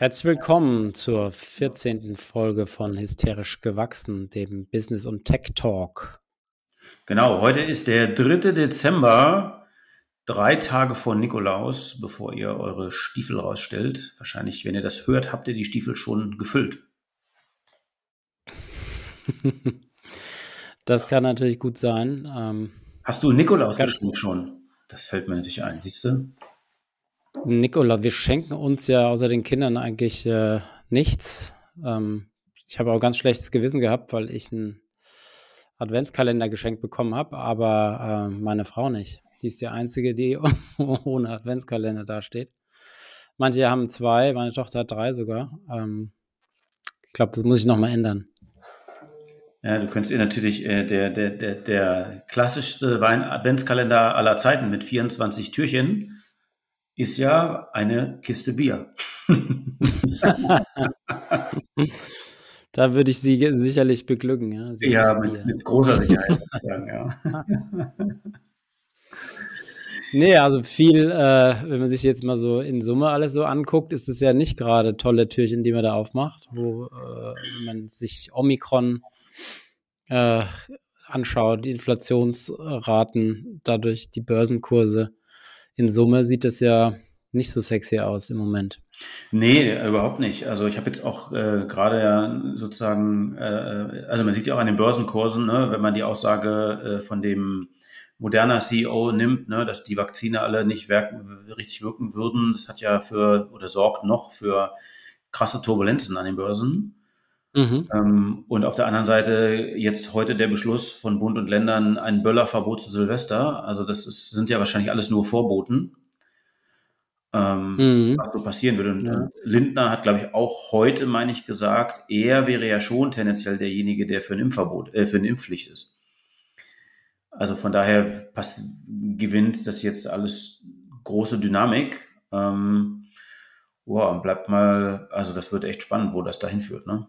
Herzlich willkommen zur 14. Folge von Hysterisch gewachsen, dem Business- und Tech Talk. Genau, heute ist der 3. Dezember, drei Tage vor Nikolaus, bevor ihr eure Stiefel rausstellt. Wahrscheinlich, wenn ihr das hört, habt ihr die Stiefel schon gefüllt. das kann natürlich gut sein. Ähm, Hast du Nikolaus schon? Das fällt mir natürlich ein, siehst du? Nikola, wir schenken uns ja außer den Kindern eigentlich äh, nichts. Ähm, ich habe auch ganz schlechtes Gewissen gehabt, weil ich einen Adventskalender geschenkt bekommen habe, aber äh, meine Frau nicht. Die ist die einzige, die ohne Adventskalender dasteht. Manche haben zwei, meine Tochter hat drei sogar. Ähm, ich glaube, das muss ich nochmal ändern. Ja, du könntest ihr natürlich äh, der, der, der, der klassischste Wein-Adventskalender aller Zeiten mit 24 Türchen ist ja eine Kiste Bier. da würde ich Sie sicherlich beglücken. Ja, Sie ja mit, mit, großer Sicherheit. sagen, ja. Nee, also viel, äh, wenn man sich jetzt mal so in Summe alles so anguckt, ist es ja nicht gerade tolle Türchen, die man da aufmacht, wo äh, man sich Omikron äh, anschaut, die Inflationsraten, dadurch die Börsenkurse in Summe sieht es ja nicht so sexy aus im Moment. Nee, überhaupt nicht. Also ich habe jetzt auch äh, gerade ja sozusagen, äh, also man sieht ja auch an den Börsenkursen, ne, wenn man die Aussage äh, von dem moderner CEO nimmt, ne, dass die Vakzine alle nicht wirken, richtig wirken würden, das hat ja für oder sorgt noch für krasse Turbulenzen an den Börsen. Mhm. Ähm, und auf der anderen Seite jetzt heute der Beschluss von Bund und Ländern ein Böllerverbot zu Silvester. Also das ist, sind ja wahrscheinlich alles nur Vorboten, ähm, mhm. was so passieren würde. Und ja. Lindner hat, glaube ich, auch heute, meine ich, gesagt, er wäre ja schon tendenziell derjenige, der für ein Impfverbot, äh, für eine Impfpflicht ist. Also von daher passt, gewinnt das jetzt alles große Dynamik. Ähm, wow, bleibt mal, also das wird echt spannend, wo das dahin führt, ne?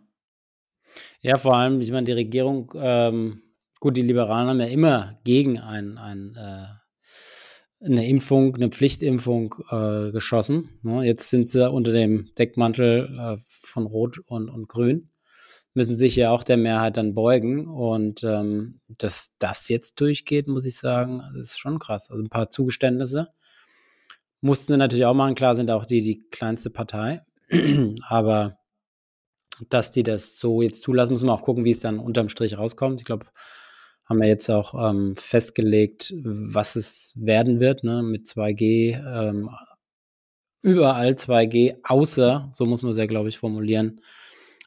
Ja, vor allem, ich meine, die Regierung, ähm, gut, die Liberalen haben ja immer gegen ein, ein, äh, eine Impfung, eine Pflichtimpfung äh, geschossen. Ne? Jetzt sind sie unter dem Deckmantel äh, von Rot und, und Grün, müssen sich ja auch der Mehrheit dann beugen. Und ähm, dass das jetzt durchgeht, muss ich sagen, ist schon krass. Also ein paar Zugeständnisse mussten sie natürlich auch machen. Klar sind auch die die kleinste Partei. Aber dass die das so jetzt zulassen. Muss man auch gucken, wie es dann unterm Strich rauskommt. Ich glaube, haben wir jetzt auch ähm, festgelegt, was es werden wird ne, mit 2G. Ähm, überall 2G, außer, so muss man es ja, glaube ich, formulieren,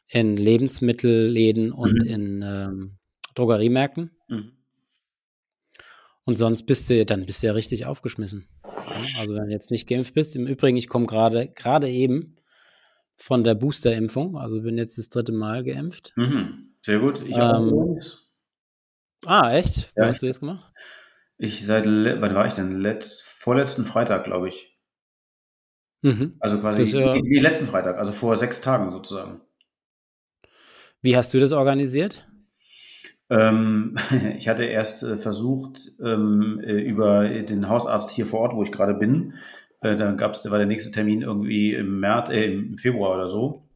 in Lebensmittelläden und mhm. in ähm, Drogeriemärkten. Mhm. Und sonst bist du, dann bist du ja richtig aufgeschmissen. Also wenn du jetzt nicht geimpft bist, im Übrigen, ich komme gerade, gerade eben von der Booster-Impfung. Also bin jetzt das dritte Mal geimpft. Mhm. Sehr gut. Ich ähm, Ah, echt? Ja, hast du das gemacht? Ich seit, wann war ich denn? Letzt, vorletzten Freitag, glaube ich. Mhm. Also quasi, das, äh, wie, letzten Freitag, also vor sechs Tagen sozusagen. Wie hast du das organisiert? Ähm, ich hatte erst äh, versucht, ähm, äh, über den Hausarzt hier vor Ort, wo ich gerade bin, äh, dann gab's, da war der nächste Termin irgendwie im März, äh, im Februar oder so.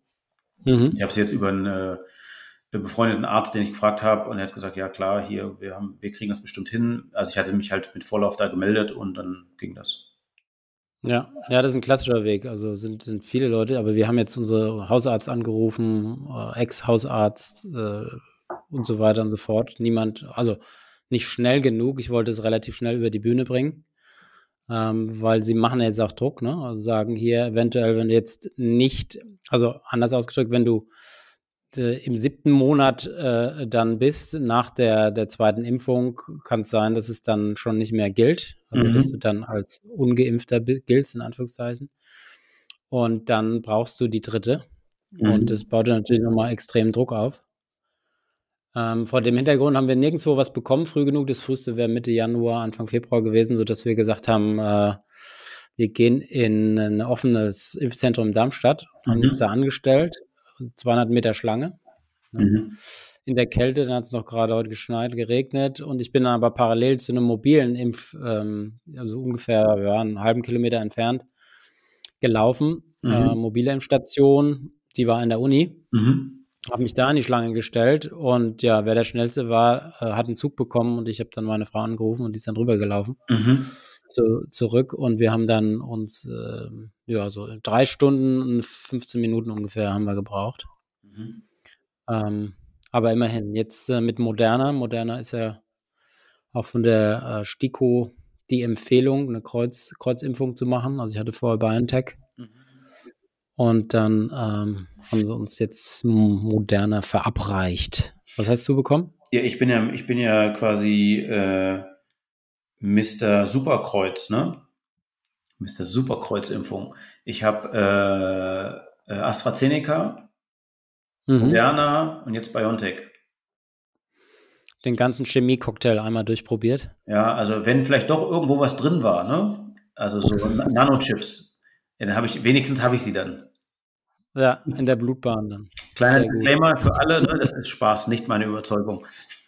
Mhm. Ich habe es jetzt über einen äh, befreundeten Arzt, den ich gefragt habe, und er hat gesagt, ja klar, hier, wir haben, wir kriegen das bestimmt hin. Also ich hatte mich halt mit Vorlauf da gemeldet und dann ging das. Ja, ja, das ist ein klassischer Weg. Also sind, sind viele Leute, aber wir haben jetzt unsere Hausarzt angerufen, äh, Ex-Hausarzt äh, und so weiter und so fort. Niemand, also nicht schnell genug. Ich wollte es relativ schnell über die Bühne bringen ähm, weil sie machen jetzt auch Druck, ne? Also sagen hier eventuell, wenn du jetzt nicht, also anders ausgedrückt, wenn du äh, im siebten Monat äh, dann bist, nach der, der zweiten Impfung, kann es sein, dass es dann schon nicht mehr gilt, also mhm. dass du dann als Ungeimpfter giltst, in Anführungszeichen. Und dann brauchst du die dritte. Mhm. Und das baut dir natürlich nochmal extrem Druck auf. Ähm, vor dem Hintergrund haben wir nirgendwo was bekommen, früh genug. Das früheste wäre Mitte Januar, Anfang Februar gewesen, sodass wir gesagt haben, äh, wir gehen in ein offenes Impfzentrum in Darmstadt, mhm. haben uns da angestellt, 200 Meter Schlange. Ne? Mhm. In der Kälte, dann hat es noch gerade heute geschneit, geregnet und ich bin dann aber parallel zu einem mobilen Impf, ähm, also ungefähr ja, einen halben Kilometer entfernt, gelaufen. Mhm. Äh, mobile Impfstation, die war in der Uni. Mhm habe mich da in die Schlange gestellt und ja, wer der Schnellste war, äh, hat einen Zug bekommen und ich habe dann meine Frau angerufen und die ist dann rübergelaufen mhm. zu, zurück und wir haben dann uns, äh, ja, so drei Stunden und 15 Minuten ungefähr haben wir gebraucht. Mhm. Ähm, aber immerhin, jetzt äh, mit Moderna, Moderna ist ja auch von der äh, STIKO die Empfehlung, eine Kreuz, Kreuzimpfung zu machen. Also ich hatte vorher BioNTech. Und dann ähm, haben sie uns jetzt moderner verabreicht. Was hast du bekommen? Ja, ich bin ja, ich bin ja quasi äh, Mr. Superkreuz, ne? Mr. Superkreuzimpfung. Ich habe äh, äh, AstraZeneca, mhm. Moderna und jetzt BioNTech. Den ganzen Chemie-Cocktail einmal durchprobiert. Ja, also wenn vielleicht doch irgendwo was drin war, ne? Also so Nanochips. Ja, dann habe ich, wenigstens habe ich sie dann. Ja, in der Blutbahn dann. Kleiner Disclaimer für alle, ne, das ist Spaß, nicht meine Überzeugung.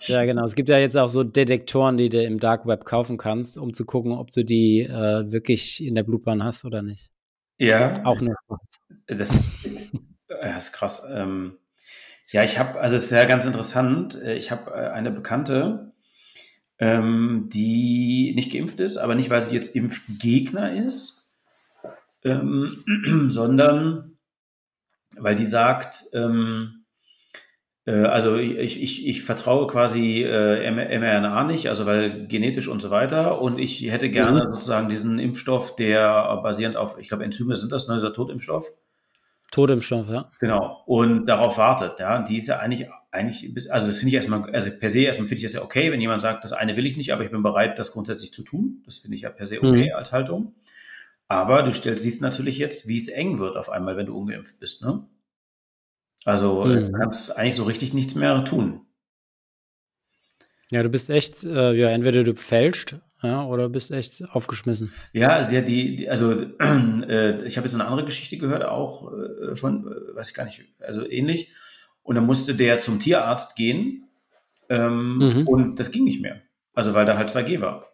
ja, genau. Es gibt ja jetzt auch so Detektoren, die du im Dark Web kaufen kannst, um zu gucken, ob du die äh, wirklich in der Blutbahn hast oder nicht. Ja. Auch nur Spaß. Das, das ist krass. Ähm, ja, ich habe, also es ist ja ganz interessant. Äh, ich habe äh, eine Bekannte, ähm, die nicht geimpft ist, aber nicht, weil sie jetzt Impfgegner ist, ähm, sondern weil die sagt, ähm, äh, also ich, ich, ich vertraue quasi äh, mRNA nicht, also weil genetisch und so weiter. Und ich hätte gerne mhm. sozusagen diesen Impfstoff, der basierend auf, ich glaube, Enzyme sind das, ne, dieser Totimpfstoff. Totimpfstoff, ja. Genau. Und darauf wartet, ja. Die ist ja eigentlich, eigentlich, also das finde ich erstmal, also per se erstmal finde ich das ja okay, wenn jemand sagt, das eine will ich nicht, aber ich bin bereit, das grundsätzlich zu tun. Das finde ich ja per se okay mhm. als Haltung. Aber du stellst, siehst natürlich jetzt, wie es eng wird auf einmal, wenn du ungeimpft bist. Ne? Also äh, mhm. du kannst eigentlich so richtig nichts mehr tun. Ja, du bist echt, äh, ja, entweder du fälscht, ja, oder bist echt aufgeschmissen. Ja, also, die, die, also äh, ich habe jetzt eine andere Geschichte gehört, auch äh, von, äh, weiß ich gar nicht, also ähnlich. Und dann musste der zum Tierarzt gehen ähm, mhm. und das ging nicht mehr. Also weil da halt 2G war.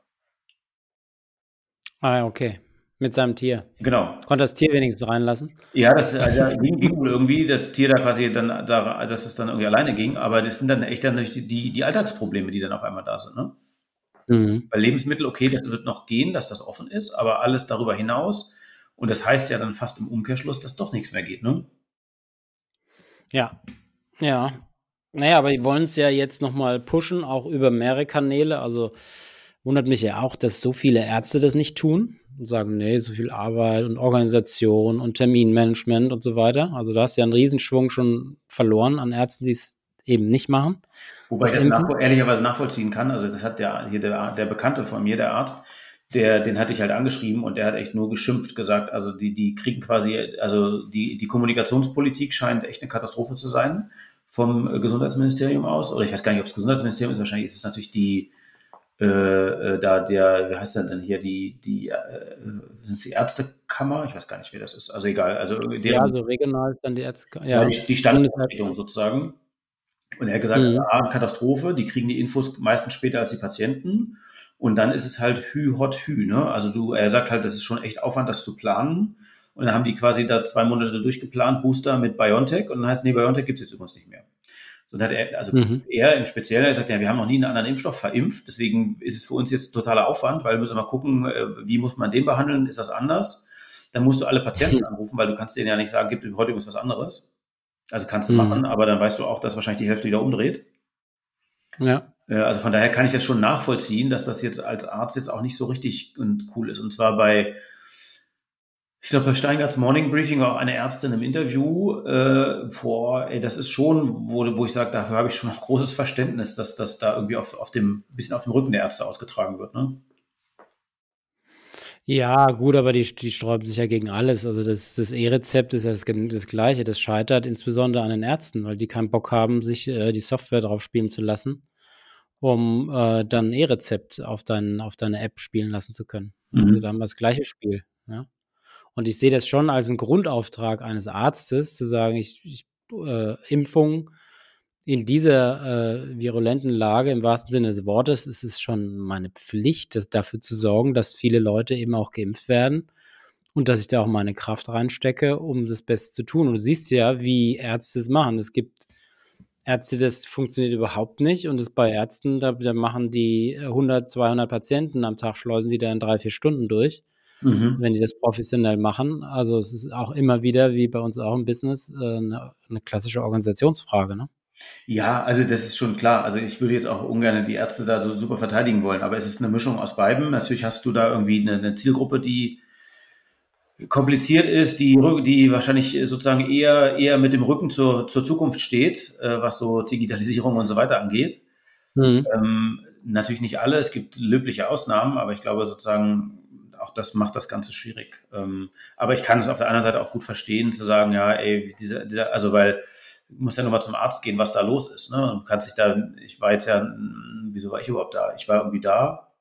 Ah, okay. Mit seinem Tier. Genau. Konnte das Tier wenigstens reinlassen? Ja, das also, ging, ging wohl irgendwie, das Tier da quasi dann, da, dass es dann irgendwie alleine ging, aber das sind dann echt dann die, die, Alltagsprobleme, die dann auf einmal da sind. Ne? Mhm. Bei Lebensmitteln, okay, das wird noch gehen, dass das offen ist, aber alles darüber hinaus. Und das heißt ja dann fast im Umkehrschluss, dass doch nichts mehr geht, ne? Ja, ja. Naja, aber die wollen es ja jetzt nochmal pushen, auch über mehrere Kanäle. Also wundert mich ja auch, dass so viele Ärzte das nicht tun und sagen, nee, so viel Arbeit und Organisation und Terminmanagement und so weiter. Also da hast du ja einen Riesenschwung schon verloren an Ärzten, die es eben nicht machen. Wobei ich das ehrlicherweise nachvollziehen kann. Also das hat der hier der, der Bekannte von mir, der Arzt, der, den hatte ich halt angeschrieben und der hat echt nur geschimpft gesagt, also die, die kriegen quasi, also die, die Kommunikationspolitik scheint echt eine Katastrophe zu sein vom Gesundheitsministerium aus. Oder ich weiß gar nicht, ob es Gesundheitsministerium ist, wahrscheinlich ist es natürlich die, äh, äh, da der, wie heißt der denn hier, die, die, äh, sind die Ärztekammer? Ich weiß gar nicht, wer das ist. Also egal. Also der, ja, so regional ist dann die Ärztekammer. Ja, die, die Standesvertretung sozusagen. Und er hat gesagt, mhm. ah, Katastrophe, die kriegen die Infos meistens später als die Patienten. Und dann ist es halt hü, hot, hü. Ne? Also du, er sagt halt, das ist schon echt Aufwand, das zu planen. Und dann haben die quasi da zwei Monate durchgeplant, Booster mit BioNTech. Und dann heißt, nee, BioNTech gibt es jetzt übrigens nicht mehr. So, hat er, also mhm. er im Speziellen, er sagt, ja, wir haben noch nie einen anderen Impfstoff verimpft, deswegen ist es für uns jetzt totaler Aufwand, weil wir müssen mal gucken, äh, wie muss man den behandeln, ist das anders? Dann musst du alle Patienten mhm. anrufen, weil du kannst denen ja nicht sagen, gibt heute übrigens was anderes. Also kannst du mhm. machen, aber dann weißt du auch, dass wahrscheinlich die Hälfte wieder umdreht. Ja. Äh, also von daher kann ich das schon nachvollziehen, dass das jetzt als Arzt jetzt auch nicht so richtig cool ist. Und zwar bei ich glaube, bei Steingarts Morning Briefing war auch eine Ärztin im Interview. Äh, boah, ey, das ist schon, wo, wo ich sage, dafür habe ich schon noch großes Verständnis, dass das da irgendwie auf, auf dem, bisschen auf dem Rücken der Ärzte ausgetragen wird. Ne? Ja, gut, aber die, die sträuben sich ja gegen alles. Also das, das E-Rezept ist ja das, das, Gleiche. Das scheitert insbesondere an den Ärzten, weil die keinen Bock haben, sich äh, die Software drauf spielen zu lassen, um äh, dann E-Rezept auf, dein, auf deine App spielen lassen zu können. Mhm. Also da haben wir das gleiche Spiel. Ja? Und ich sehe das schon als einen Grundauftrag eines Arztes, zu sagen, ich, ich äh, Impfung in dieser äh, virulenten Lage, im wahrsten Sinne des Wortes, ist es schon meine Pflicht, das, dafür zu sorgen, dass viele Leute eben auch geimpft werden und dass ich da auch meine Kraft reinstecke, um das Beste zu tun. Und du siehst ja, wie Ärzte es machen. Es gibt Ärzte, das funktioniert überhaupt nicht. Und das bei Ärzten, da, da machen die 100, 200 Patienten am Tag, schleusen die dann drei, vier Stunden durch, mhm. wenn die das professionell machen. Also es ist auch immer wieder, wie bei uns auch im Business, äh, eine, eine klassische Organisationsfrage. Ne? Ja, also das ist schon klar. Also ich würde jetzt auch ungern die Ärzte da so super verteidigen wollen, aber es ist eine Mischung aus beiden. Natürlich hast du da irgendwie eine, eine Zielgruppe, die kompliziert ist, die, die wahrscheinlich sozusagen eher, eher mit dem Rücken zur, zur Zukunft steht, äh, was so Digitalisierung und so weiter angeht. Mhm. Ähm, natürlich nicht alle, es gibt löbliche Ausnahmen, aber ich glaube sozusagen, auch das macht das Ganze schwierig. Ähm, aber ich kann es auf der anderen Seite auch gut verstehen, zu sagen, ja, ey, dieser, dieser, also weil muss ja nochmal zum Arzt gehen, was da los ist. Ne? Und kannst dich da, ich war jetzt ja, wieso war ich überhaupt da? Ich war irgendwie da.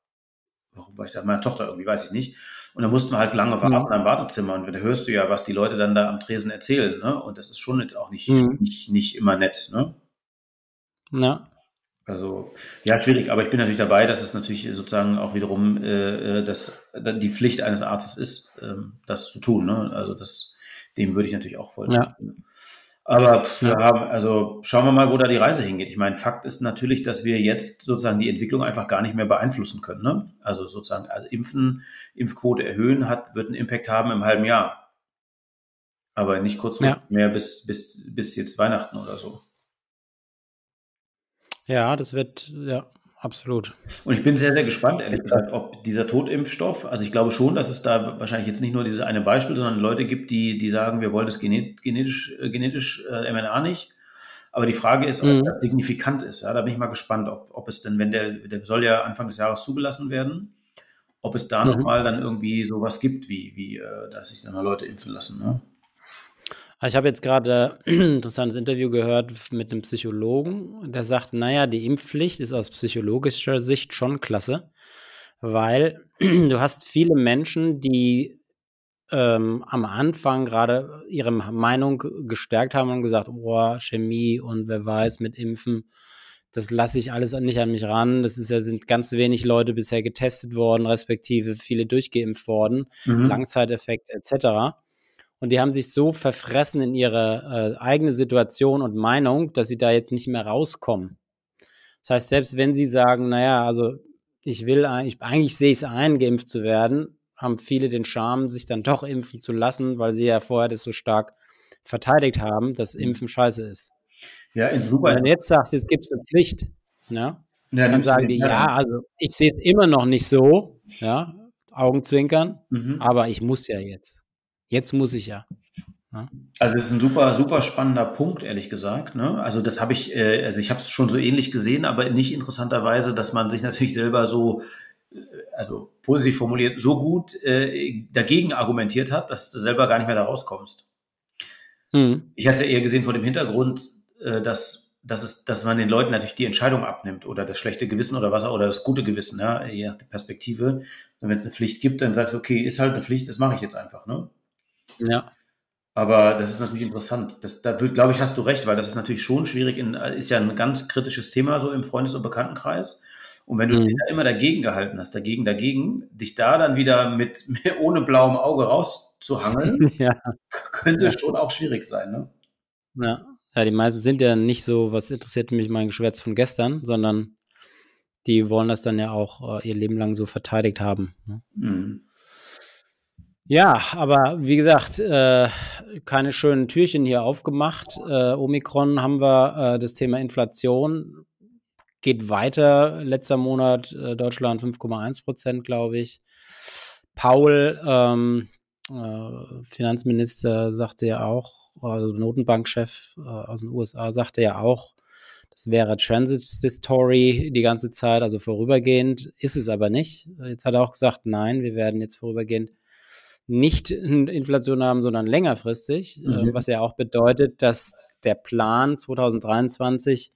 Warum war ich da? Meine Tochter irgendwie, weiß ich nicht. Und dann mussten wir halt lange warten mhm. im Wartezimmer. Und da hörst du ja, was die Leute dann da am Tresen erzählen. Ne? Und das ist schon jetzt auch nicht, mhm. nicht, nicht immer nett. Ne? Ja. Also, ja, schwierig, aber ich bin natürlich dabei, dass es natürlich sozusagen auch wiederum äh, äh dass die Pflicht eines Arztes ist, äh, das zu tun. Ne? Also das, dem würde ich natürlich auch voll ja. Aber ja, also schauen wir mal, wo da die Reise hingeht. Ich meine, Fakt ist natürlich, dass wir jetzt sozusagen die Entwicklung einfach gar nicht mehr beeinflussen können. Ne? Also sozusagen also Impfen, Impfquote erhöhen hat, wird einen Impact haben im halben Jahr. Aber nicht kurz ja. mehr bis, bis, bis jetzt Weihnachten oder so. Ja, das wird, ja, Absolut. Und ich bin sehr, sehr gespannt, ehrlich gesagt, ob dieser Totimpfstoff, also ich glaube schon, dass es da wahrscheinlich jetzt nicht nur dieses eine Beispiel, sondern Leute gibt, die, die sagen, wir wollen das genetisch, äh, genetisch äh, mRNA nicht. Aber die Frage ist, ob mhm. das signifikant ist. Ja, da bin ich mal gespannt, ob, ob es denn, wenn der, der soll ja Anfang des Jahres zugelassen werden, ob es da mhm. nochmal dann irgendwie sowas gibt, wie, wie äh, dass sich dann mal Leute impfen lassen. Ne? Ah, ich habe jetzt gerade ein interessantes Interview gehört mit einem Psychologen, der sagt, naja, die Impfpflicht ist aus psychologischer Sicht schon klasse, weil du hast viele Menschen, die ähm, am Anfang gerade ihre Meinung gestärkt haben und gesagt, boah, Chemie und wer weiß mit Impfen, das lasse ich alles nicht an mich ran. Das ist ja, sind ganz wenig Leute bisher getestet worden, respektive viele durchgeimpft worden, mhm. Langzeiteffekt etc. Und die haben sich so verfressen in ihre äh, eigene Situation und Meinung, dass sie da jetzt nicht mehr rauskommen. Das heißt, selbst wenn sie sagen, naja, also ich will eigentlich, eigentlich sehe ich es ein, geimpft zu werden, haben viele den Charme, sich dann doch impfen zu lassen, weil sie ja vorher das so stark verteidigt haben, dass. Impfen scheiße ist. Ja, in Dubai. Wenn du jetzt sagst, jetzt gibt es eine Pflicht, ja, ja dann sagen die, ja, also ich sehe es immer noch nicht so, ja, Augenzwinkern, mhm. aber ich muss ja jetzt. Jetzt muss ich ja. ja. Also es ist ein super, super spannender Punkt, ehrlich gesagt. Ne? Also das habe ich, äh, also ich habe es schon so ähnlich gesehen, aber nicht interessanterweise, dass man sich natürlich selber so, äh, also positiv formuliert, so gut äh, dagegen argumentiert hat, dass du selber gar nicht mehr da rauskommst. Mhm. Ich hatte es ja eher gesehen vor dem Hintergrund, äh, dass, dass, es, dass man den Leuten natürlich die Entscheidung abnimmt oder das schlechte Gewissen oder was oder das gute Gewissen, ja, je nach der Perspektive. Und wenn es eine Pflicht gibt, dann sagst du, okay, ist halt eine Pflicht, das mache ich jetzt einfach. Ne? Ja. Aber das ist natürlich interessant. Das, da glaube ich, hast du recht, weil das ist natürlich schon schwierig, in, ist ja ein ganz kritisches Thema so im Freundes- und Bekanntenkreis. Und wenn du mhm. dich da immer dagegen gehalten hast, dagegen, dagegen, dich da dann wieder mit, mit ohne blauem Auge rauszuhangeln, ja. könnte ja. schon auch schwierig sein, ne? Ja. ja, die meisten sind ja nicht so, was interessiert mich mein Geschwätz von gestern, sondern die wollen das dann ja auch äh, ihr Leben lang so verteidigt haben. Ne? Mhm. Ja, aber wie gesagt, äh, keine schönen Türchen hier aufgemacht. Äh, Omikron haben wir äh, das Thema Inflation geht weiter. Letzter Monat äh, Deutschland 5,1 Prozent, glaube ich. Paul, ähm, äh, Finanzminister, sagte ja auch, also Notenbankchef äh, aus den USA, sagte ja auch, Das wäre Transit Story die ganze Zeit, also vorübergehend. Ist es aber nicht. Jetzt hat er auch gesagt, nein, wir werden jetzt vorübergehend nicht Inflation haben, sondern längerfristig, mhm. äh, was ja auch bedeutet, dass der Plan 2023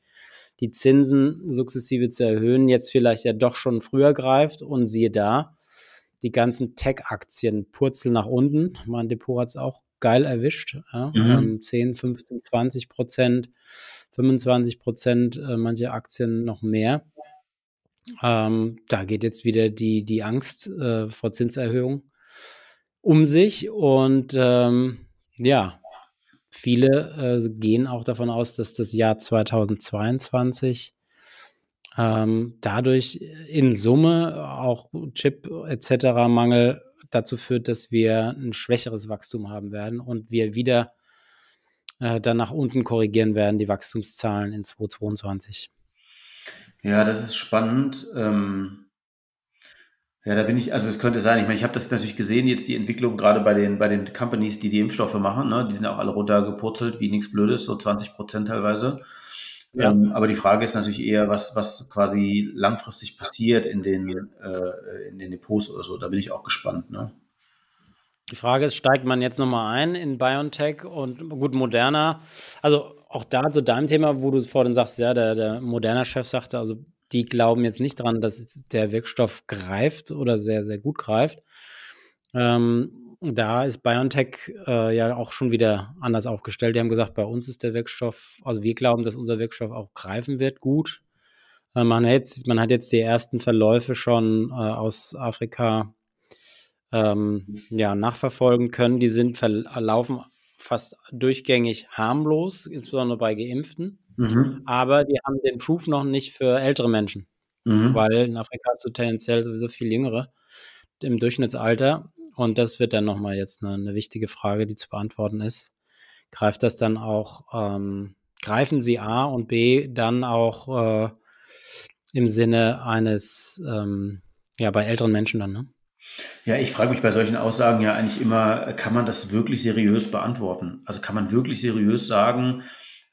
die Zinsen sukzessive zu erhöhen, jetzt vielleicht ja doch schon früher greift und siehe da, die ganzen Tech-Aktien purzeln nach unten. Mein Depot hat es auch geil erwischt. Ja? Mhm. 10, 15, 20 Prozent, 25 Prozent, äh, manche Aktien noch mehr. Ähm, da geht jetzt wieder die, die Angst äh, vor Zinserhöhung um sich und ähm, ja, viele äh, gehen auch davon aus, dass das Jahr 2022 ähm, dadurch in Summe auch Chip etc. Mangel dazu führt, dass wir ein schwächeres Wachstum haben werden und wir wieder äh, dann nach unten korrigieren werden, die Wachstumszahlen in 2022. Ja, das ist spannend. Ähm, ja, da bin ich, also es könnte sein, ich meine, ich habe das natürlich gesehen, jetzt die Entwicklung gerade bei den, bei den Companies, die die Impfstoffe machen, ne? die sind auch alle runtergepurzelt, wie nichts Blödes, so 20 Prozent teilweise. Ja. Ähm, aber die Frage ist natürlich eher, was, was quasi langfristig passiert in den, äh, in den Depots oder so. Da bin ich auch gespannt. Ne? Die Frage ist, steigt man jetzt nochmal ein in BioNTech und gut, Moderna? Also auch da zu deinem Thema, wo du vorhin sagst, ja, der, der Moderna-Chef sagte, also die glauben jetzt nicht dran, dass der Wirkstoff greift oder sehr, sehr gut greift. Ähm, da ist BioNTech äh, ja auch schon wieder anders aufgestellt. Die haben gesagt, bei uns ist der Wirkstoff, also wir glauben, dass unser Wirkstoff auch greifen wird, gut. Äh, man, hat jetzt, man hat jetzt die ersten Verläufe schon äh, aus Afrika ähm, ja, nachverfolgen können. Die sind verlaufen fast durchgängig harmlos, insbesondere bei Geimpften. Mhm. Aber die haben den Proof noch nicht für ältere Menschen. Mhm. Weil in Afrika hast du tendenziell sowieso viel jüngere im Durchschnittsalter. Und das wird dann nochmal jetzt eine, eine, wichtige Frage, die zu beantworten ist. Greift das dann auch, ähm, greifen sie A und B dann auch äh, im Sinne eines, ähm, ja, bei älteren Menschen dann, ne? Ja, ich frage mich bei solchen Aussagen ja eigentlich immer, kann man das wirklich seriös beantworten? Also kann man wirklich seriös sagen,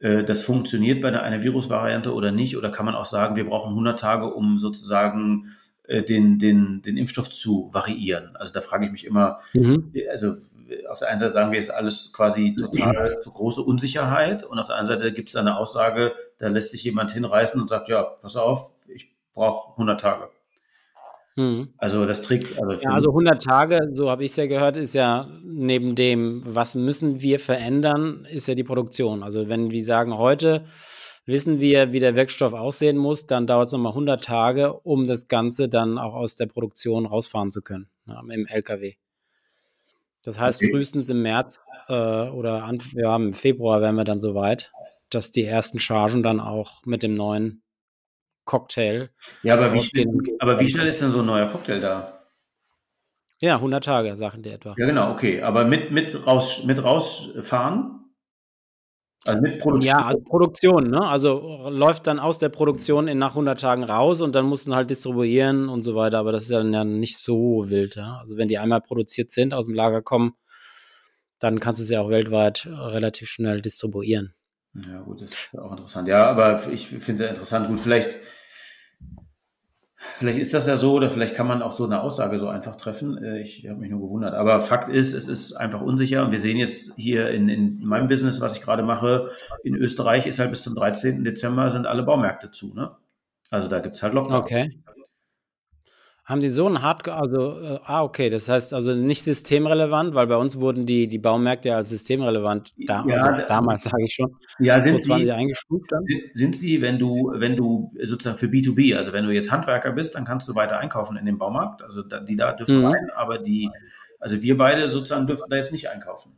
das funktioniert bei einer Virusvariante oder nicht? Oder kann man auch sagen, wir brauchen 100 Tage, um sozusagen äh, den, den, den Impfstoff zu variieren? Also da frage ich mich immer, mhm. also auf der einen Seite sagen wir, ist alles quasi total große Unsicherheit und auf der anderen Seite gibt es eine Aussage, da lässt sich jemand hinreißen und sagt, ja, pass auf, ich brauche 100 Tage. Mhm. Also das trägt. Also, ja, also 100 Tage, so habe ich es ja gehört, ist ja neben dem, was müssen wir verändern, ist ja die Produktion. Also wenn wir sagen, heute wissen wir, wie der Wirkstoff aussehen muss, dann dauert es nochmal 100 Tage, um das Ganze dann auch aus der Produktion rausfahren zu können, ja, im LKW. Das heißt, okay. frühestens im März äh, oder an, ja, im Februar wären wir dann so weit, dass die ersten Chargen dann auch mit dem neuen Cocktail. Ja, aber wie, schnell, aber wie schnell ist denn so ein neuer Cocktail da? Ja, 100 Tage, sagen die etwa. Ja, genau, okay. Aber mit, mit, raus, mit rausfahren? Also mit Produktion? Ja, also Produktion, ne? Also läuft dann aus der Produktion in nach 100 Tagen raus und dann mussten halt distribuieren und so weiter. Aber das ist ja dann ja nicht so wild, ja? Also wenn die einmal produziert sind, aus dem Lager kommen, dann kannst du sie auch weltweit relativ schnell distribuieren. Ja, gut, das ist auch interessant. Ja, aber ich finde es sehr interessant. Gut, vielleicht Vielleicht ist das ja so oder vielleicht kann man auch so eine Aussage so einfach treffen. Äh, ich habe mich nur gewundert. Aber Fakt ist, es ist einfach unsicher. Und wir sehen jetzt hier in, in meinem Business, was ich gerade mache, in Österreich ist halt bis zum 13. Dezember sind alle Baumärkte zu. Ne? Also da gibt es halt Lockdown. Okay. Haben die so ein Hardcore, also, äh, ah, okay, das heißt also nicht systemrelevant, weil bei uns wurden die, die Baumärkte ja als systemrelevant, da, ja, also damals sage ich schon, ja, sind 2020 sie, eingestuft dann? Sind, sind, sie, wenn du, wenn du sozusagen für B2B, also wenn du jetzt Handwerker bist, dann kannst du weiter einkaufen in dem Baumarkt, also da, die da dürfen mhm. rein, aber die, also wir beide sozusagen dürfen da jetzt nicht einkaufen.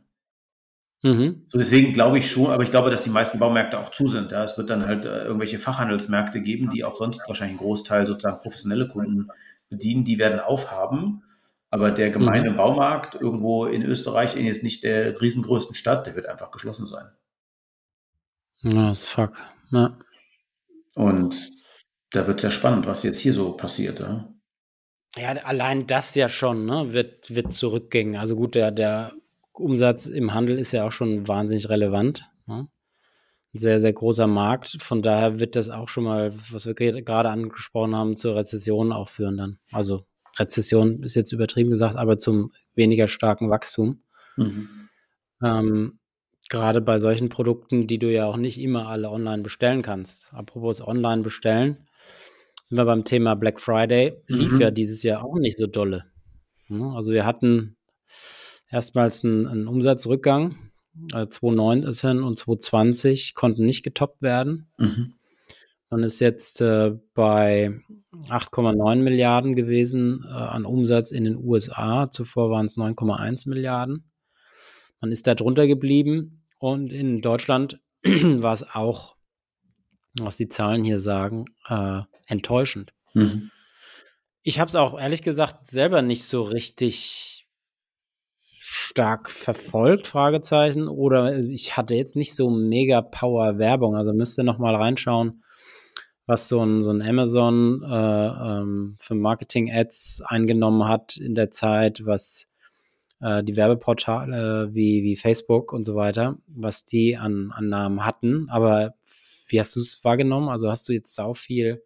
Mhm. So deswegen glaube ich schon, aber ich glaube, dass die meisten Baumärkte auch zu sind. Ja. Es wird dann halt äh, irgendwelche Fachhandelsmärkte geben, die auch sonst wahrscheinlich einen Großteil sozusagen professionelle Kunden bedienen, die werden aufhaben. Aber der gemeine mhm. Baumarkt irgendwo in Österreich, in jetzt nicht der riesengrößten Stadt, der wird einfach geschlossen sein. Ja, ist fuck. Ja. Und da wird es ja spannend, was jetzt hier so passiert. Ja, ja allein das ja schon, ne, wird, wird zurückgehen. Also gut, der, der Umsatz im Handel ist ja auch schon wahnsinnig relevant. Ne? Sehr, sehr großer Markt. Von daher wird das auch schon mal, was wir gerade angesprochen haben, zur Rezession auch führen dann. Also Rezession ist jetzt übertrieben gesagt, aber zum weniger starken Wachstum. Mhm. Ähm, gerade bei solchen Produkten, die du ja auch nicht immer alle online bestellen kannst. Apropos online bestellen, sind wir beim Thema Black Friday. Lief mhm. ja dieses Jahr auch nicht so dolle. Also wir hatten erstmals einen, einen Umsatzrückgang. 2019 äh, und 2020 konnten nicht getoppt werden. Mhm. Man ist jetzt äh, bei 8,9 Milliarden gewesen äh, an Umsatz in den USA. Zuvor waren es 9,1 Milliarden. Man ist da drunter geblieben und in Deutschland war es auch, was die Zahlen hier sagen, äh, enttäuschend. Mhm. Ich habe es auch ehrlich gesagt selber nicht so richtig stark verfolgt, Fragezeichen, oder ich hatte jetzt nicht so mega Power Werbung, also müsst ihr noch mal reinschauen, was so ein, so ein Amazon äh, ähm, für Marketing-Ads eingenommen hat in der Zeit, was äh, die Werbeportale wie, wie Facebook und so weiter, was die an Annahmen hatten. Aber wie hast du es wahrgenommen? Also hast du jetzt sau viel,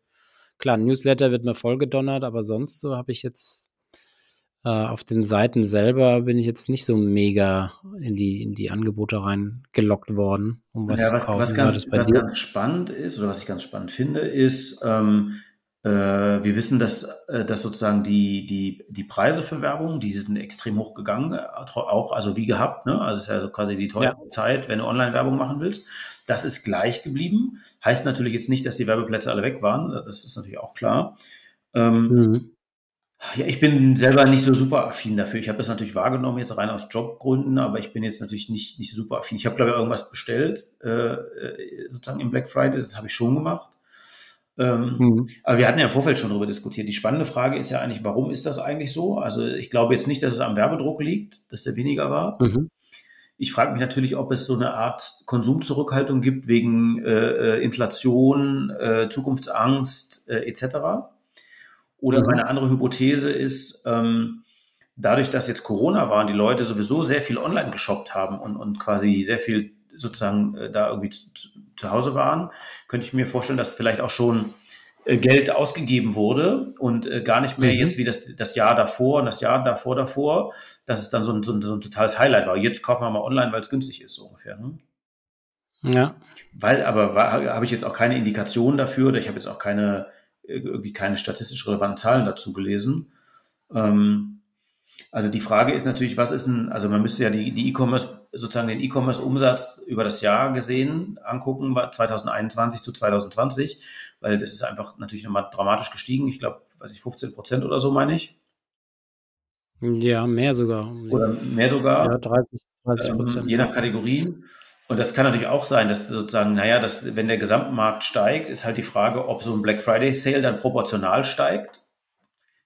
klar, Newsletter wird mir vollgedonnert, aber sonst so habe ich jetzt auf den Seiten selber bin ich jetzt nicht so mega in die, in die Angebote reingelockt worden, um was ja, zu kaufen. Was, ganz, was ganz, spannend ist, oder was ich ganz spannend finde, ist, ähm, äh, wir wissen, dass, äh, dass sozusagen die, die, die Preise für Werbung, die sind extrem hoch gegangen, äh, auch, also wie gehabt, ne? Also es ist ja so quasi die teure ja. Zeit, wenn du Online-Werbung machen willst. Das ist gleich geblieben. Heißt natürlich jetzt nicht, dass die Werbeplätze alle weg waren. Das ist natürlich auch klar. Ähm, mhm. Ja, ich bin selber nicht so super affin dafür. Ich habe das natürlich wahrgenommen, jetzt rein aus Jobgründen, aber ich bin jetzt natürlich nicht, nicht super affin. Ich habe, glaube ich, irgendwas bestellt, äh, sozusagen im Black Friday, das habe ich schon gemacht. Ähm, mhm. Aber wir hatten ja im Vorfeld schon darüber diskutiert. Die spannende Frage ist ja eigentlich, warum ist das eigentlich so? Also ich glaube jetzt nicht, dass es am Werbedruck liegt, dass der weniger war. Mhm. Ich frage mich natürlich, ob es so eine Art Konsumzurückhaltung gibt wegen äh, äh Inflation, äh, Zukunftsangst äh, etc. Oder mhm. meine andere Hypothese ist, ähm, dadurch, dass jetzt Corona war und die Leute sowieso sehr viel online geshoppt haben und, und quasi sehr viel sozusagen äh, da irgendwie zu, zu, Hause waren, könnte ich mir vorstellen, dass vielleicht auch schon äh, Geld ausgegeben wurde und äh, gar nicht mehr mhm. jetzt wie das, das Jahr davor und das Jahr davor davor, dass es dann so ein, so ein, so ein totales Highlight war. Jetzt kaufen wir mal online, weil es günstig ist, so ungefähr. Ne? Ja. Weil, aber habe ich jetzt auch keine Indikation dafür oder ich habe jetzt auch keine, irgendwie keine statistisch relevanten Zahlen dazu gelesen. Ähm, also die Frage ist natürlich, was ist ein, also man müsste ja die, die E-Commerce, sozusagen den E-Commerce-Umsatz über das Jahr gesehen angucken, 2021 zu 2020, weil das ist einfach natürlich nochmal dramatisch gestiegen. Ich glaube, weiß ich, 15 Prozent oder so meine ich. Ja, mehr sogar. Oder mehr sogar. Ja, 30, 30 Prozent. Ähm, je nach Kategorien. Und das kann natürlich auch sein, dass sozusagen, naja, dass, wenn der Gesamtmarkt steigt, ist halt die Frage, ob so ein Black Friday Sale dann proportional steigt.